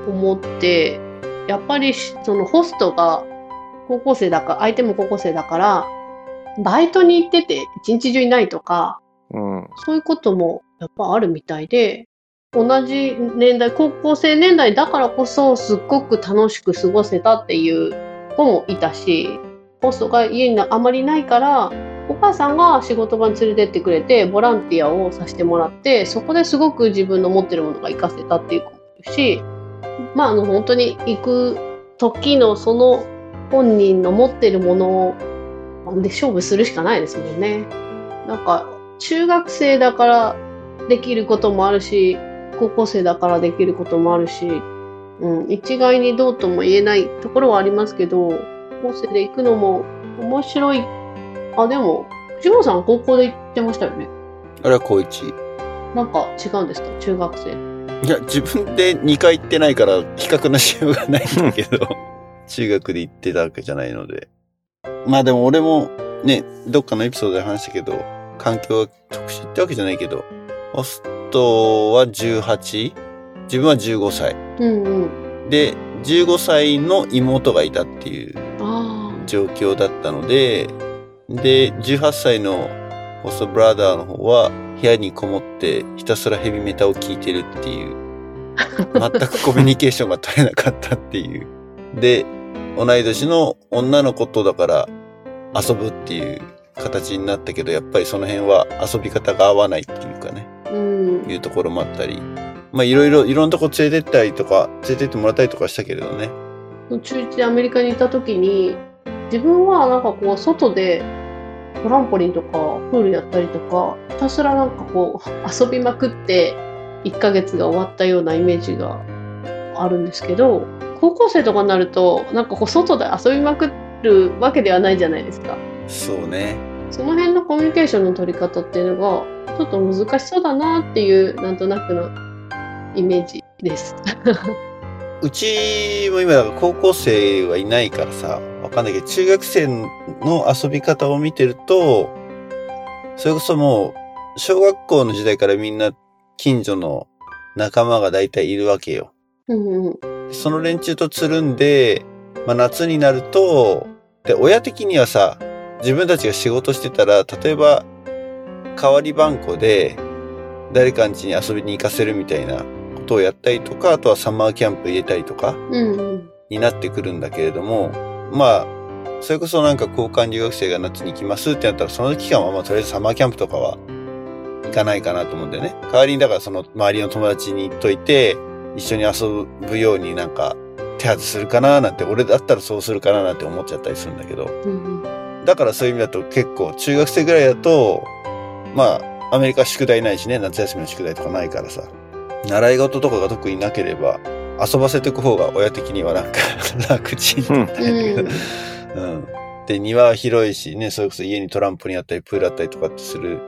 C: 思ってやっぱりそのホストが高校生だから相手も高校生だからバイトに行ってて一日中いないとか
B: うん。
C: そういうこともやっぱあるみたいで同じ年代高校生年代だからこそすっごく楽しく過ごせたっていう子もいたしホストが家にあまりないからお母さんが仕事場に連れてってくれてボランティアをさせてもらってそこですごく自分の持ってるものが活かせたっていう子もいるしまああの本当に行く時のその本人の持ってるもので勝負するしかないですもんね。なんか中学生だからできることもあるし高校生だからできることもあるし、うん、一概にどうとも言えないところはありますけど高校生で行くのも面白いあでも藤本さんは高校で行ってましたよね
A: あれは高一。
C: なんか違うんですか？中学生
A: いや、自分で2回行ってないから比較のしようがないんだけど、中学で行ってたわけじゃないので。まあでも俺もね、どっかのエピソードで話したけど、環境は特殊ってわけじゃないけど、ホストは 18? 自分は15歳。
C: うんうん
A: で、15歳の妹がいたっていう
C: あ
A: 状況だったので、で、18歳のホストブラザーの方は部屋にこもってひたすらヘビメタを聴いてるっていう、全くコミュニケーションが取れなかったっていう。で、同い年の女の子とだから遊ぶっていう形になったけど、やっぱりその辺は遊び方が合わないっていうかね、
C: あうん
A: いうところもあったり、まあいろいろ、いろんなとこ連れてったりとか、連れてってもらったりとかしたけれどね。
C: 中1でアメリカにいた時に自分はなんかこう外でトランポリンとかプールやったりとかひたすらなんかこう 遊びまくって1ヶ月が終わったようなイメージがあるんですけど高校生とかになるとなんかこう外で遊びまくるわけではないじゃないですか
A: そうね。
C: その辺のコミュニケーションの取り方っていうのがちょっと難しそうだなっていうなんとなくのイメージです。
A: うちも今高校生はいないからさ、わかんないけど、中学生の遊び方を見てると、それこそもう、小学校の時代からみんな近所の仲間が大体いるわけよ。
C: うんうん
A: その連中とつるんで、まあ夏になると、で、親的にはさ、自分たちが仕事してたら、例えば、代わり番号で、誰かん家に遊びに行かせるみたいなことをやったりとか、あとはサマーキャンプ入れたりとか、になってくるんだけれども、まあ、それこそなんか交換留学生が夏に行きますってなったら、その期間はまあとりあえずサマーキャンプとかは行かないかなと思うんでね。代わりにだからその周りの友達に言っといて、一緒に遊ぶようになんか手当てするかななんて、俺だったらそうするかななんて思っちゃったりするんだけど、
C: うんうん
A: だからそういう意味だと結構中学生ぐらいだと、まあ、アメリカ宿題ないしね、夏休みの宿題とかないからさ、習い事とかが特になければ、遊ばせていく方が親的にはなんか 楽ちんだったんだけど、うん。で、庭は広いしね、それこそ家にトランポリンあったり、プールあったりとかってする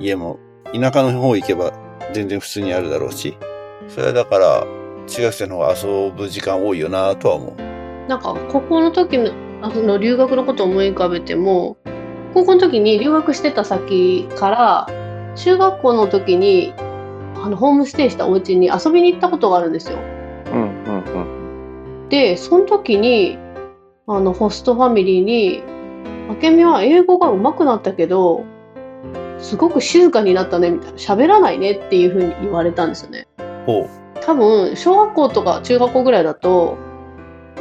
A: 家も、田舎の方行けば全然普通にあるだろうし、それはだから、中学生の方が遊ぶ時間多いよなとは思う。
C: なんか高校の時のあその留学のことを思い浮かべても高校の時に留学してた先から中学校の時にあのホームステイしたお家に遊びに行ったことがあるんですよ。
B: うんうんうん。
C: でその時にあのホストファミリーに「明美は英語が上手くなったけどすごく静かになったね」みたいな「喋らないね」っていうふうに言われたんですよね。多分小学校とか中学校ぐらいだと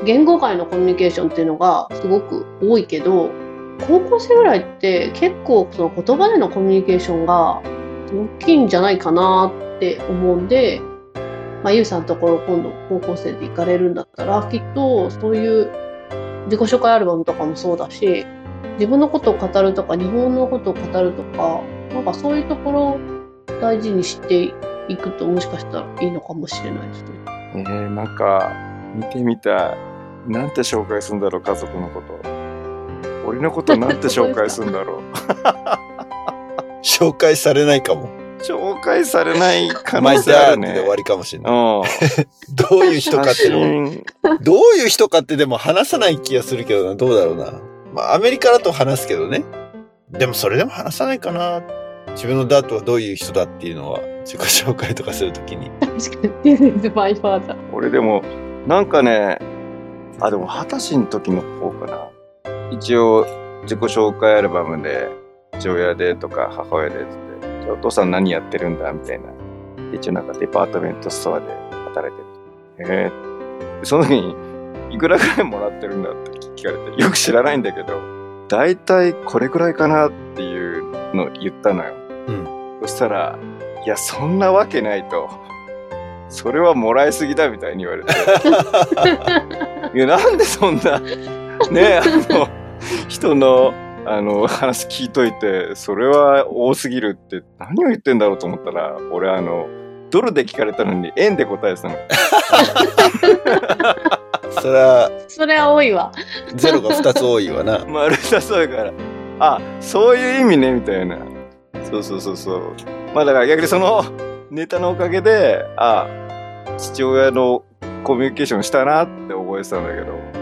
C: 言語界のコミュニケーションっていうのがすごく多いけど高校生ぐらいって結構その言葉でのコミュニケーションが大きいんじゃないかなって思うんで、まあ、ゆうさんのところ今度高校生で行かれるんだったらきっとそういう自己紹介アルバムとかもそうだし自分のことを語るとか日本のことを語るとかなんかそういうところを大事にしていくともしかしたらいいのかもしれないですね。
B: えー、なんか見てみたいなんて紹介するんだろう家族のこと俺のことなんて紹介するんだろう
A: 紹介されないかも。
B: 紹介されない可
A: マイ
B: 能性あるね
A: ダーってで終わりかもしれない。
B: うん
A: どういう人かってのどういう人かってでも話さない気がするけどな、どうだろうな。まあ、アメリカだと話すけどね。でもそれでも話さないかな。自分のダートはどういう人だっていうのは、自己紹介とかするときに。
C: 確かに This is my father
B: 俺でもなんかねあでも二十歳の時の方かな一応自己紹介アルバムで父親でとか母親でお父さん何やってるんだみたいな。一応なんかデパートメントストアで働いてる。へえ。その時にいくらぐらいもらってるんだって聞かれてよく知らないんだけど大体これくらいかなっていうのを言ったのよ、
A: うん。
B: そしたらいやそんなわけないと。それはもらいすぎだみたいに言われて。いやなんでそんな。ねあの人のあの話聞いといてそれは多すぎるって何を言ってんだろうと思ったら俺あのドルで聞かれたのに円で答えてたの。
A: それは、
C: それは多いわ。
A: ゼロが2つ多いわな。
B: 丸さそうから。あそういう意味ねみたいな。そうそうそうそう。まあだから逆にそのネタのおかげであ父親のコミュニケーションしたなって覚えてたんだけど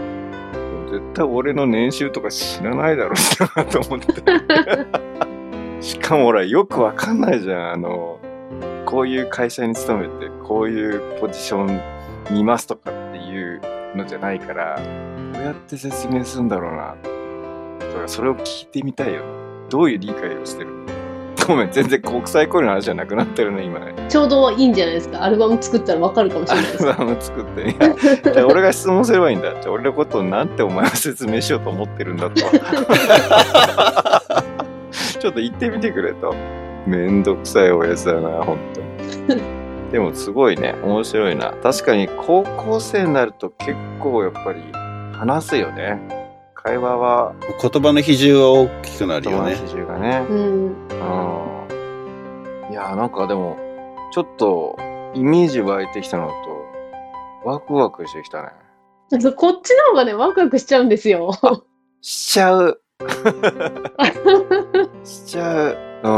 B: 絶対俺の年収とか知らないだろうなと思って。しかも俺よくわかんないじゃん。あのこういう会社に勤めてこういうポジションにいますとかっていうのじゃないからどうやって説明するんだろうな。だからそれを聞いてみたいよ。どういう理解をしてるごめん全然国際交流の話じゃなくなってるね今。ね
C: ちょうどいいんじゃないですか。アルバム作ったらわかるかもし
B: ア
C: れないです。
B: ルバム作って。いやじゃあ俺が質問すればいいんだ。じゃあ俺のことをなんてお前は説明しようと思ってるんだと。ちょっと言ってみてくれと。めんどくさい親父だな本当にでもすごいね。面白いな。確かに高校生になると結構やっぱり話すよね。会話は。
A: 言葉の比重は大きくなるよね。
B: 比重がね。
C: うん。
B: うんいやーなんかでもちょっとイメージ湧いてきたのとワクワクしてきたね。
C: こっちの方がね、ワクワクしちゃうんですよ。
B: しちゃう。しちゃう。う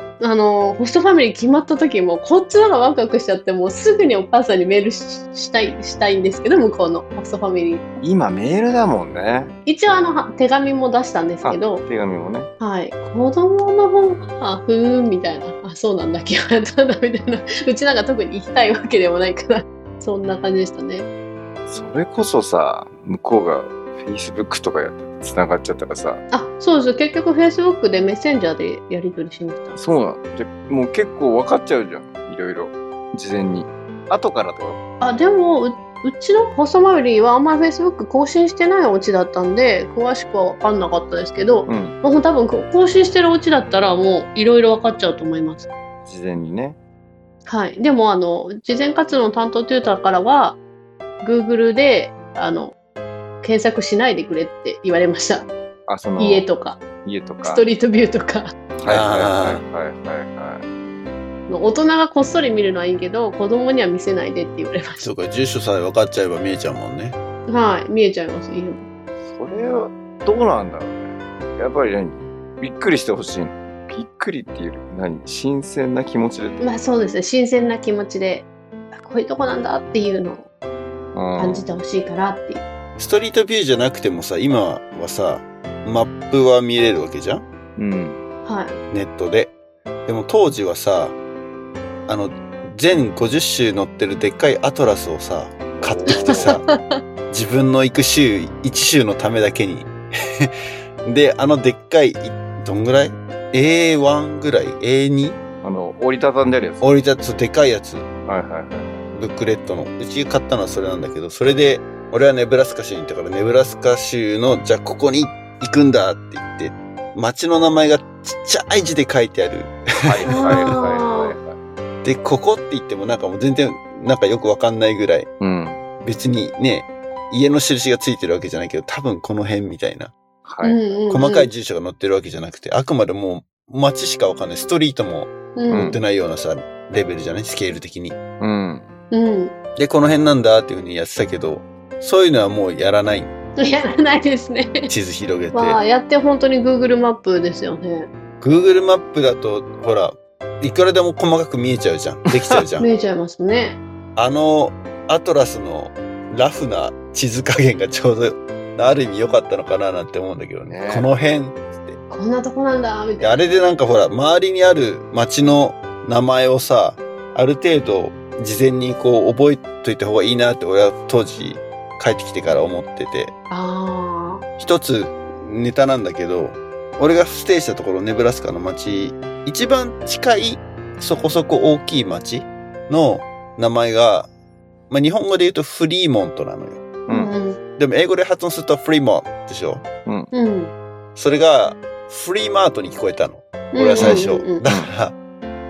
B: ん
C: あの、ホストファミリー決まった時も、こっちの方がワクワクしちゃって、もうすぐにお母さんにメールししたい、したいんですけど、向こうのホストファミリー。
B: 今メールだもんね
C: 一応あの、は手紙も出したんですけど、
B: 手紙もね
C: はい。子供の方が、ふーん、みたいな。あ、そうなんだ、決まったんだ、みたいな。うちなんか特に行きたいわけでもないから、そんな感じでしたね。
B: それこそさ向こうが Facebook とかやって繋がっちゃったらさ
C: あ、そうです。結局 Facebook でメッセンジャーでやり取りしました。
B: そうなのでもう結構分かっちゃうじゃんいろいろ事前に後からとか
C: あ、でもう、うちのホストファミリーはあんまり Facebook 更新してないお家だったんで、詳しくは分かんなかったですけど、
B: うん
C: もう多分こ更新してるお家だったらもういろいろ分かっちゃうと思います。
B: 事前にね
C: はい。でも、あの、事前活動の担当テューターからは、Google で、あの、検索しないでくれって言われました。
B: あその
C: 家とか、
B: 家とか
C: ストリートビューとか。
B: はいはいはいはいはいはい
C: 大人がこっそり見るのはいいけど、子供には見せないでって言われまし
A: そうか、住所さえ分かっちゃえば見えちゃうもんね。
C: た。はい。見えちゃいます。いいの
B: それはどうなんだろうね。やっぱり何びっくりしてほしいの。びっくりっていうより何新鮮な気持ちで。
C: まあそうですね。新鮮な気持ちで、あこういうとこなんだっていうのを
B: うん
C: 感じてほしいからっていう。
A: ストリートビューじゃなくてもさ、今はさ、マップは見れるわけじゃん？
B: うん。
C: はい。
A: ネットで。でも当時はさ、あの、全50州載ってるでっかいアトラスをさ、買ってきてさ、自分の行く州、1州のためだけに。で、あのでっかい、いどんぐらい ?A1 ぐらい ?A2?
B: あの、折りたたんであるやつ。はい
A: 折り立つでかいやつ。
B: はいはい。
A: ブックレットの。うち買ったのはそれなんだけど、それで、俺はネブラスカ州に行ったから、ネブラスカ州の、じゃあここにっ行くんだって言って、街の名前がちっちゃい字で書いてある。
B: はいはいはいは
A: で、ここって言ってもなんかもう全然なんかよくわかんないぐらい、
B: い。うん。
A: 別にね、家の印がついてるわけじゃないけど、多分この辺みたいな、
B: はい。
C: うんうんうん
A: 細かい住所が載ってるわけじゃなくて、あくまでもう街しかわかんない。ストリートも
C: うん
A: 載ってないようなさ、レベルじゃない？スケール的に。
B: うん。
C: うん。
A: で、この辺なんだっていうふうにやってたけど、そういうのはもうやらない。
C: やらないですね。
A: 地図広げて。
C: まあ、やって本当に Google マップですよね。
A: Google マップだと、ほら、いくらでも細かく見えちゃうじゃん。できちゃうじゃん
C: 見。えちゃいますね。
A: あの、アトラスのラフな地図加減がちょうど、ある意味良かったのかななんて思うんだけどね。
B: ね
A: この辺、
C: こんなとこなんだ、みたいな。
A: あれでなんかほら、周りにある街の名前をさ、ある程度事前にこう覚えといた方がいいなって俺は当時帰ってきてから思ってて、
C: あ
A: 一つネタなんだけど、俺がステイしたところネブラスカの街、一番近いそこそこ大きい町の名前が、まあ、日本語で言うとフリーモントなのよ。
C: あ。
B: う。
C: うんん。
A: でも英語で発音するとフリーモンでしょ？
C: うん。
A: それがフリーマートに聞こえたの。俺は最初。
C: うんうんうん
A: だから、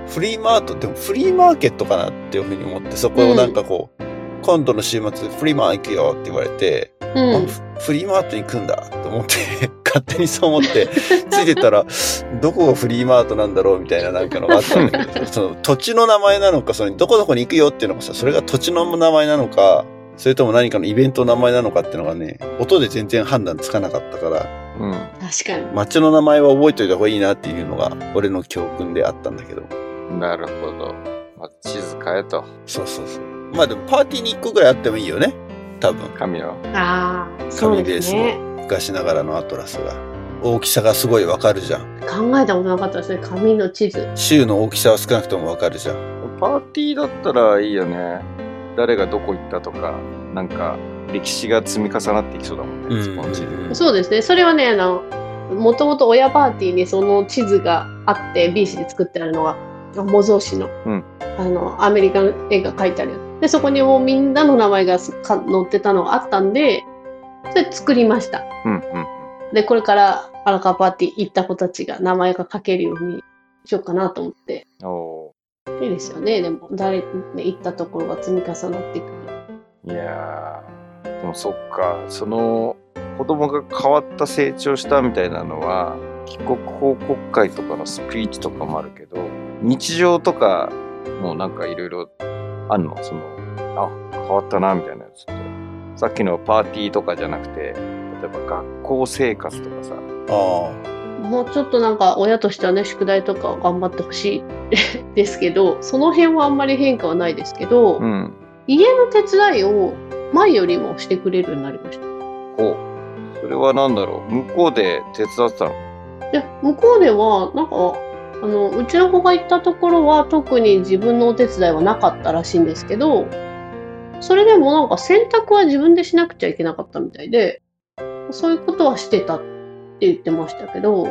A: フリーマート、でもフリーマーケットかなっていうふうに思って、そこをなんかこう、今度の週末フリーマー行くよって言われて、
C: うん
A: あフフリーマートに行くんだと思って、勝手にそう思って、ついてたら、どこがフリーマートなんだろうみたいななんかのがあったんだけど、その土地の名前なのか、そのどこどこに行くよっていうのがさ、それが土地の名前なのか、それとも何かのイベントの名前なのかっていうのがね、音で全然判断つかなかったから、
B: うん。
C: 確かに。
A: 街の名前は覚えておいた方がいいなっていうのが、俺の教訓であったんだけど。
B: なるほど。まず地図変えと。
A: そうそうそう。まあでもパーティーに1個ぐらいあってもいいよね。多分。
B: 神の。
C: ああ、そうですね。
A: の昔ながらのアトラスが。大きさがすごいわかるじゃん。
C: 考えたことなかったですね。紙の地図。
A: 州の大きさは少なくともわかるじゃん。
B: パーティーだったらいいよね。誰がどこ行ったとか、なんか歴史が積み重なっていきそうだもんね。
A: うん
B: そこの地図。
C: そうですね。それはね、あの、もともと親パーティーにその地図があって、B 市で作ってあるのが、模造紙の、
B: うん
C: あの、アメリカの絵が描いてある。で、そこにもうみんなの名前がすか載ってたのがあったんで、それ作りました。
B: うんうん。
C: で、これから荒川パーティー行った子たちが名前が書けるようにしようかなと思って。
B: お
C: いいですよね。でも、誰、ね、行ったところが積み重なっていく。
B: ーいやー、でもそっか、その子供が変わった成長したみたいなのは、帰国報告会とかのスピーチとかもあるけど、日常とかもなんかいろいろあんの？その、あ、変わったなみたいなやつって。さっきのパーティーとかじゃなくて、例えば学校生活とかさ、
A: あ
C: もうちょっとなんか親としてはね、宿題とか頑張ってほしいですけど、その辺はあんまり変化はないですけど、
B: うん。
C: 家の手伝いを前よりもしてくれるようになりました。
B: おそれは何だろう向こうで手伝ってたの？
C: で、向こうでは、なんか、あの、うちの子が行ったところは特に自分のお手伝いはなかったらしいんですけど、それでもなんか洗濯は自分でしなくちゃいけなかったみたいで、そういうことはしてたって言ってましたけど、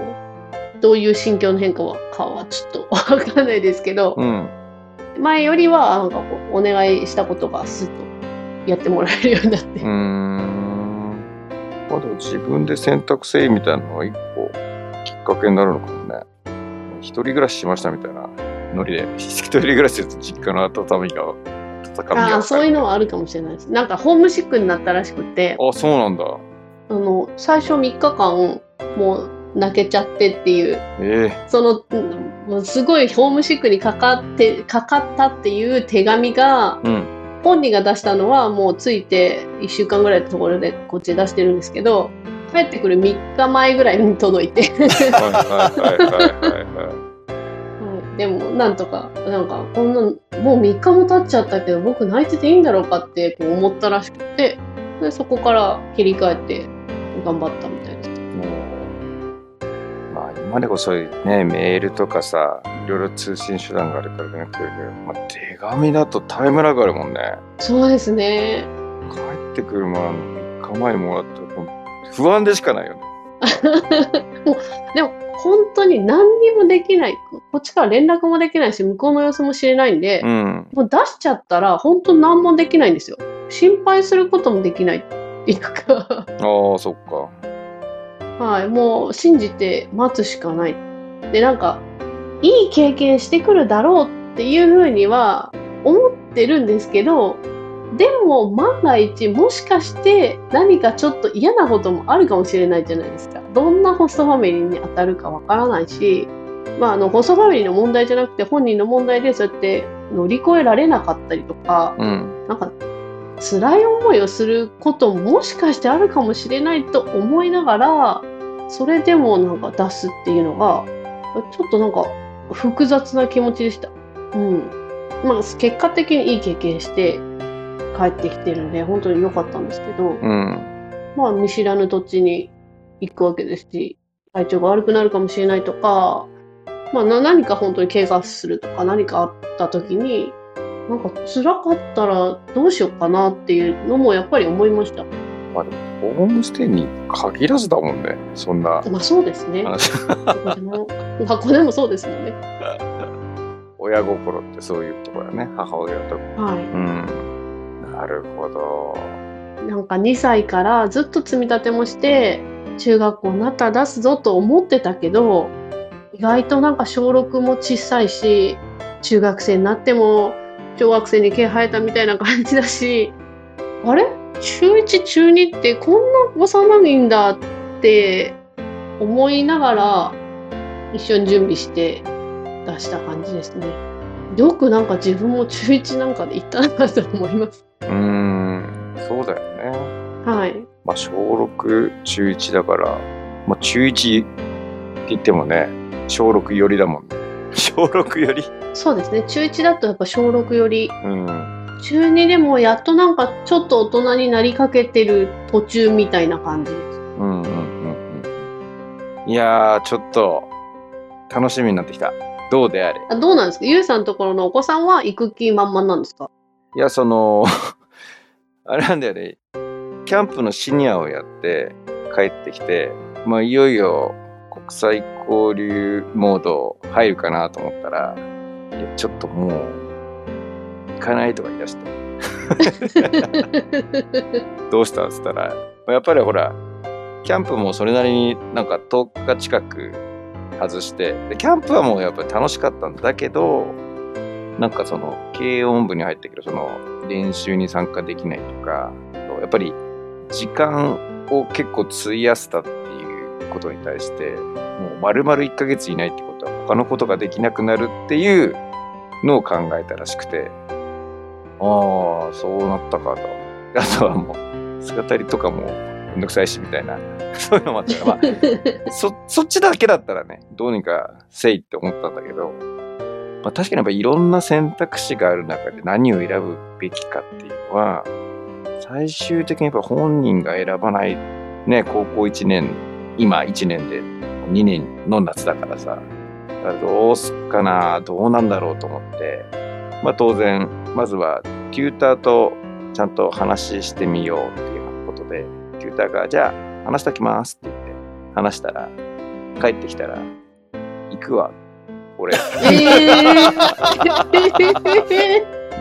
C: どういう心境の変化はかはちょっとわかんないですけど、
B: うん。
C: 前よりはなんかこうお願いしたことがスッとやってもらえるようになって
B: うー。ん。まあでも自分で選択せいみたいなのが一個きっかけになるのかもね。一人暮らししましたみたいなノリで、一人暮らしすると実家の温みが、温かみが。
C: ああ、そういうのはあるかもしれないです。なんかホームシックになったらしくて、
B: あ、そうなんだ。
C: あの、最初3日間、もう泣けちゃってっていう、
B: え
C: その、すごいホームシックにかかって、かかったっていう手紙が、
B: えうん。
C: 本人が出したのはもうついて1週間ぐらいのところでこっち出してるんですけど、帰ってくる3日前ぐらいに届いて、
B: はいはいはいはいはいはい。
C: はいでもなんとか、なんかこんな、もう3日も経っちゃったけど、僕泣いてていいんだろうかってこう思ったらしくて、でそこから切り替えて頑張ったみたいです。
B: もう、まあ今でこそね、メールとかさ、いろいろ通信手段があるからね、けど、まあ、手紙だとタイムラグあるもんね。
C: そうですね。
B: 帰ってくる前の3日前にもらったら不安でしかないよね。
C: もうでも本当に何にもできないこっちから連絡もできないし向こうの様子も知れないんで、
B: うん。
C: もう出しちゃったら本当何もできないんですよ心配することもできないっていうか
B: ああ、そっか。
C: はい、もう信じて待つしかない。で、なんか、いい経験してくるだろうっていうふうには思ってるんですけど、でも万が一もしかして何かちょっと嫌なこともあるかもしれないじゃないですか。どんなホストファミリーに当たるかわからないし、まあ、あのホストファミリーの問題じゃなくて本人の問題でそうやって乗り越えられなかったりとか、
B: うん。
C: なんか辛い思いをすることももしかしてあるかもしれないと思いながらそれでもなんか出すっていうのがちょっとなんか複雑な気持ちでした。うん。まあ結果的にいい経験して帰ってきてるんで本当に良かったんですけど、
B: うん。
C: まあ見知らぬ土地に行くわけですし体調が悪くなるかもしれないとか、まあ、な何か本当に怪我するとか何かあった時になんか辛かったらどうしようかなっていうのもやっぱり思いました。
B: まあでも、ホームステイに限らずだもんね。そんな
C: まあそうですね。でも学校でもそうですもんね。
B: 親心ってそういうところだね。母親と。
C: は
B: うん。なるほど。
C: い。なんか2歳からずっと積み立てもして中学校になったら出すぞと思ってたけど意外となんか小6も小さいし中学生になっても小学生に毛生えたみたいな感じだしあれ？中1中2ってこんな幼いんだって思いながら一緒に準備して出した感じですね。よくなんか自分も中1なんかで行ったなと思います。
B: うーん。そうだよね。
C: はい。
B: まあ、小6、中1だから、まあ、中1って言ってもね、小6寄りだもんね。小6寄り？
C: そうですね。中1だとやっぱ小6より、
B: うん。
C: 中2でもやっとなんかちょっと大人になりかけてる途中みたいな感じです。
B: うんうんうんうん。いやー、ちょっと、楽しみになってきた。どうであれ？
C: あどうなんですか？ゆうさんのところのお子さんは行く気満々なんですか？
B: いや、その、あれなんだよね。キャンプのシニアをやって帰ってきて、まあ、いよいよ国際交流モード入るかなと思ったら、いや、ちょっともう、行かないとか言い出して。どうしたっつったら、やっぱりほら、キャンプもそれなりになんか10日近く外して、でキャンプはもうやっぱり楽しかったんだけど、なんかその軽音部に入ってくるその練習に参加できないとか、やっぱり時間を結構費やしたっていうことに対して、もう丸々1ヶ月いないってことは他のことができなくなるっていうのを考えたらしくて、ああ、そうなったかと。あとはもう、姿りとかもめんどくさいしみたいな、そういうのもあったから、まあ、そ、そっちだけだったらね、どうにかせいって思ったんだけど、まあ、確かにやっぱいろんな選択肢がある中で何を選ぶべきかっていうのは、最終的にやっぱ本人が選ばない、ね、高校1年、今1年で2年の夏だからさ、どうすっかな、どうなんだろうと思って、まあ当然、まずはテューターとちゃんと話してみようっていうことで、テューターが、じゃあ話しときますって言って、話したら、帰ってきたら、行くわ、俺。
C: え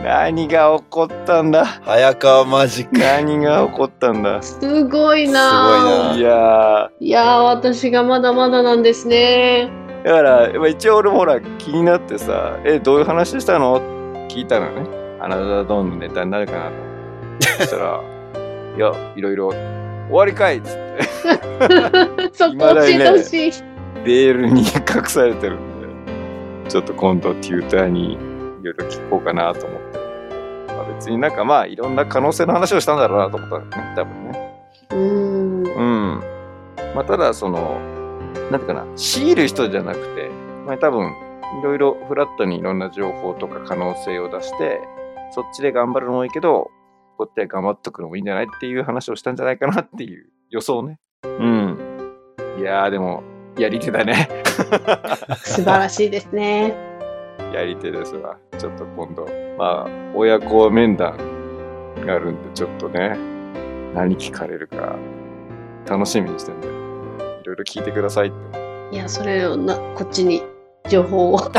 B: 何が起こったんだ？
A: 早川マジック。
B: 何が起こったんだ？
C: ー、すごいな
A: あ
B: いや
C: いやー私がまだまだなんですね。
B: ー、だから、まあ一応俺もほら気になってさ、え、どういう話したの？って聞いたのね。あなたどんなネタになるかなと思って。そしたら、いや、いろいろ、終わりかいっつって、
C: そこ教えてほしい。
B: ベールに隠されてるんで、ちょっと今度テューターにいろいろ聞こうかなと思って。まあ、別になんかまあいろんな可能性の話をしたんだろうなと思ったんだよね、多分ね。
C: うーん。
B: うん。まあ、ただ、その、なんていうかな、強いる人じゃなくて、まあ、多分、いろいろフラットにいろんな情報とか可能性を出して、そっちで頑張るのもいいけど、こっちで頑張っとくのもいいんじゃないっていう話をしたんじゃないかなっていう予想ね。うん。いやー、でも、やり手だね。
C: 素晴らしいですね。
B: やり手ですわ。ちょっと今度、まあ、親子面談があるんで、ちょっとね、何聞かれるか、楽しみにしてるんで、いろいろ聞いてくださいって。
C: いや、それをな、こっちに情報を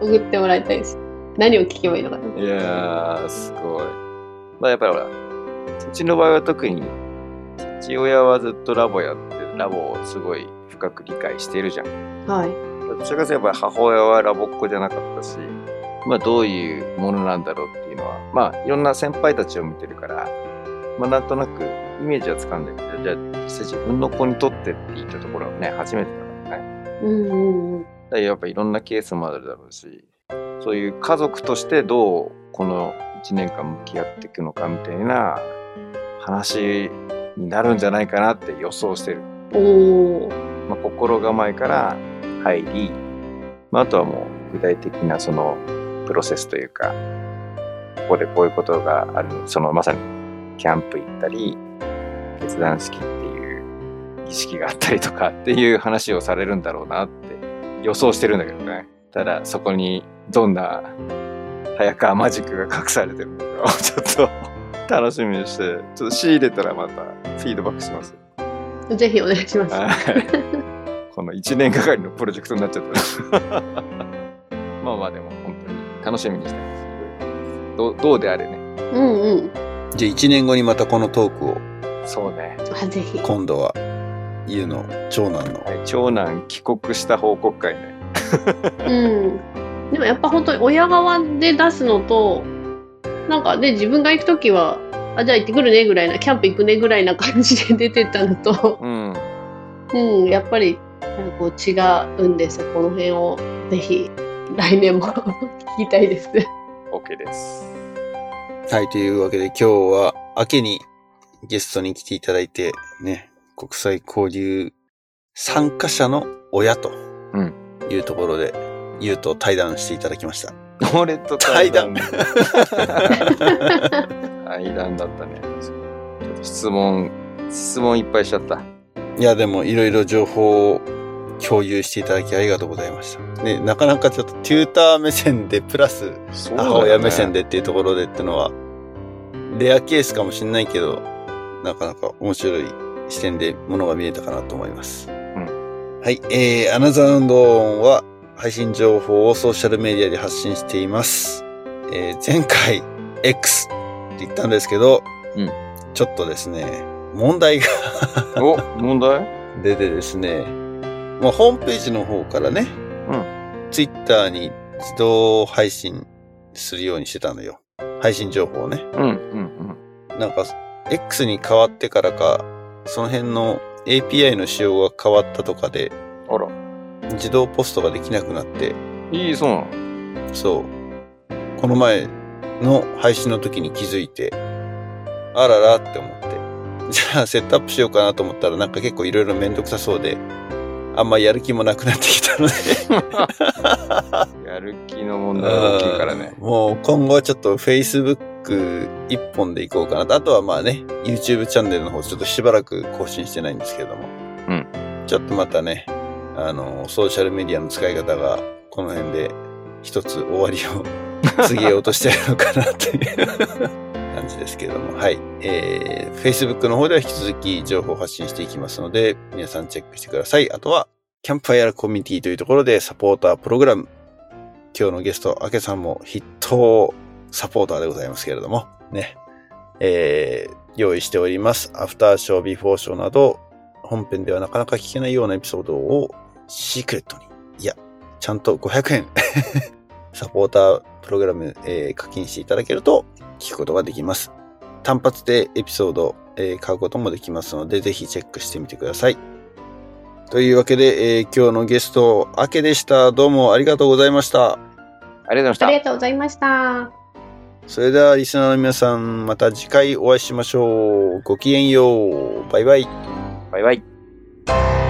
C: 送ってもらいたいです。何を聞けばいいのかな。
B: いやー、すごい。まあ、やっぱりほら、そっちの場合は特に、父親はずっとラボやって、ラボをすごい深く理解してるじゃん。
C: はい。
B: どちらかといえば母親はラボっ子じゃなかったし、まあどういうものなんだろうっていうのは、まあいろんな先輩たちを見てるから、まあなんとなくイメージはつかんだけど、じゃあ実際自分の子にとってって言ったところはね、初めてだからね。
C: うんうんうん。
B: やっぱいろんなケースもあるだろうし、そういう家族としてどうこの1年間向き合っていくのかみたいな話になるんじゃないかなって予想してる。
C: おお。
B: まあ、心構えから入り、まあ、あとはもう具体的なそのプロセスというか、ここでこういうことがある、そのまさにキャンプ行ったり、決断式っていう儀式があったりとかっていう話をされるんだろうなって予想してるんだけどね。ただそこにどんな早川マジックが隠されてるのかをちょっと楽しみにして、ちょっと仕入れたらまたフィードバックしますよ。
C: ぜひお願いします。
B: はいこの1年がかりのプロジェクトになっちゃった。まあまあでも本当に楽しみにしてます。どうどうであれね。
C: うんうん。
A: じゃあ1年後にまたこのトークを
B: そうね。
C: あ、ぜひ。
A: 今度はゆうの長男の
B: はい、長男帰国した報告会ね。
C: うん。でもやっぱ本当に親側で出すのと、なんかね、自分が行くときは、あ、じゃあ行ってくるねぐらいな、キャンプ行くねぐらいな感じで出てったのと、
B: うん。
C: うん、やっぱり、なんかこう違うんですよ。この辺をぜひ来年も 聞きたいです。
B: OK です。
A: はい、というわけで今日は明けにゲストに来ていただいて、ね、国際交流参加者の親と
B: うん
A: いうところで、ゆうと対談していただきました。
B: 俺と対談。対談だったね。ちょっと質問、質問いっぱいしちゃった。
A: いや、でもいろいろ情報を共有していただきありがとうございました。ね、なかなかちょっとテューター目線でプラス母親目線でっていうところでっていうのは、レアケースかもしれないけど、なかなか面白い視点でものが見えたかなと思います。はい。えー、アナザードオンは配信情報をソーシャルメディアで発信しています。えー、前回 X って言ったんですけど、
B: うん
A: ちょっとですね、問題が
B: お、問題？
A: 出てですね、まあ、ホームページの方からね、
B: うん
A: ツイッターに自動配信するようにしてたのよ。配信情報をね。
B: うん、うん、
A: なんか、X に変わってからか、その辺の API の仕様が変わったとかで、
B: うん。あら。
A: 自動ポストができなくなって、
B: いい、そうなの？
A: そう。この前の配信の時に気づいて、あららって思って。じゃあセットアップしようかなと思ったらなんか結構いろいろめんどくさそうで、あんまやる気もなくなってきたので。
B: やる気の問題が大きいからね。
A: うんもう今後はちょっと Facebook 一本でいこうかなと。あとはまあね、YouTube チャンネルの方ちょっとしばらく更新してないんですけれども。
B: うん。
A: ちょっとまたね、あの、ソーシャルメディアの使い方がこの辺で一つ終わりを告げようとしてるのかなという感じですけれども。はい。えー、Facebook の方では引き続き情報を発信していきますので、皆さんチェックしてください。あとは、キャンプファイアコミュニティというところでサポータープログラム。今日のゲスト、明けさんも筆頭サポーターでございますけれども、ね。えー、用意しております。アフターショー、ビフォーショーなど、本編ではなかなか聞けないようなエピソードをシークレットに、いや、ちゃんと500円、サポータープログラム、えー課金していただけると聞くことができます。単発でエピソード、えー買うこともできますので、ぜひチェックしてみてください。というわけで、えー今日のゲスト、明けでした。どうもありがとうございました。
B: ありがとうございま
C: ありがとうございました。
A: それではリスナーの皆さん、また次回お会いしましょう。ごきげんよう。バイバイ。
B: した。バイバイ。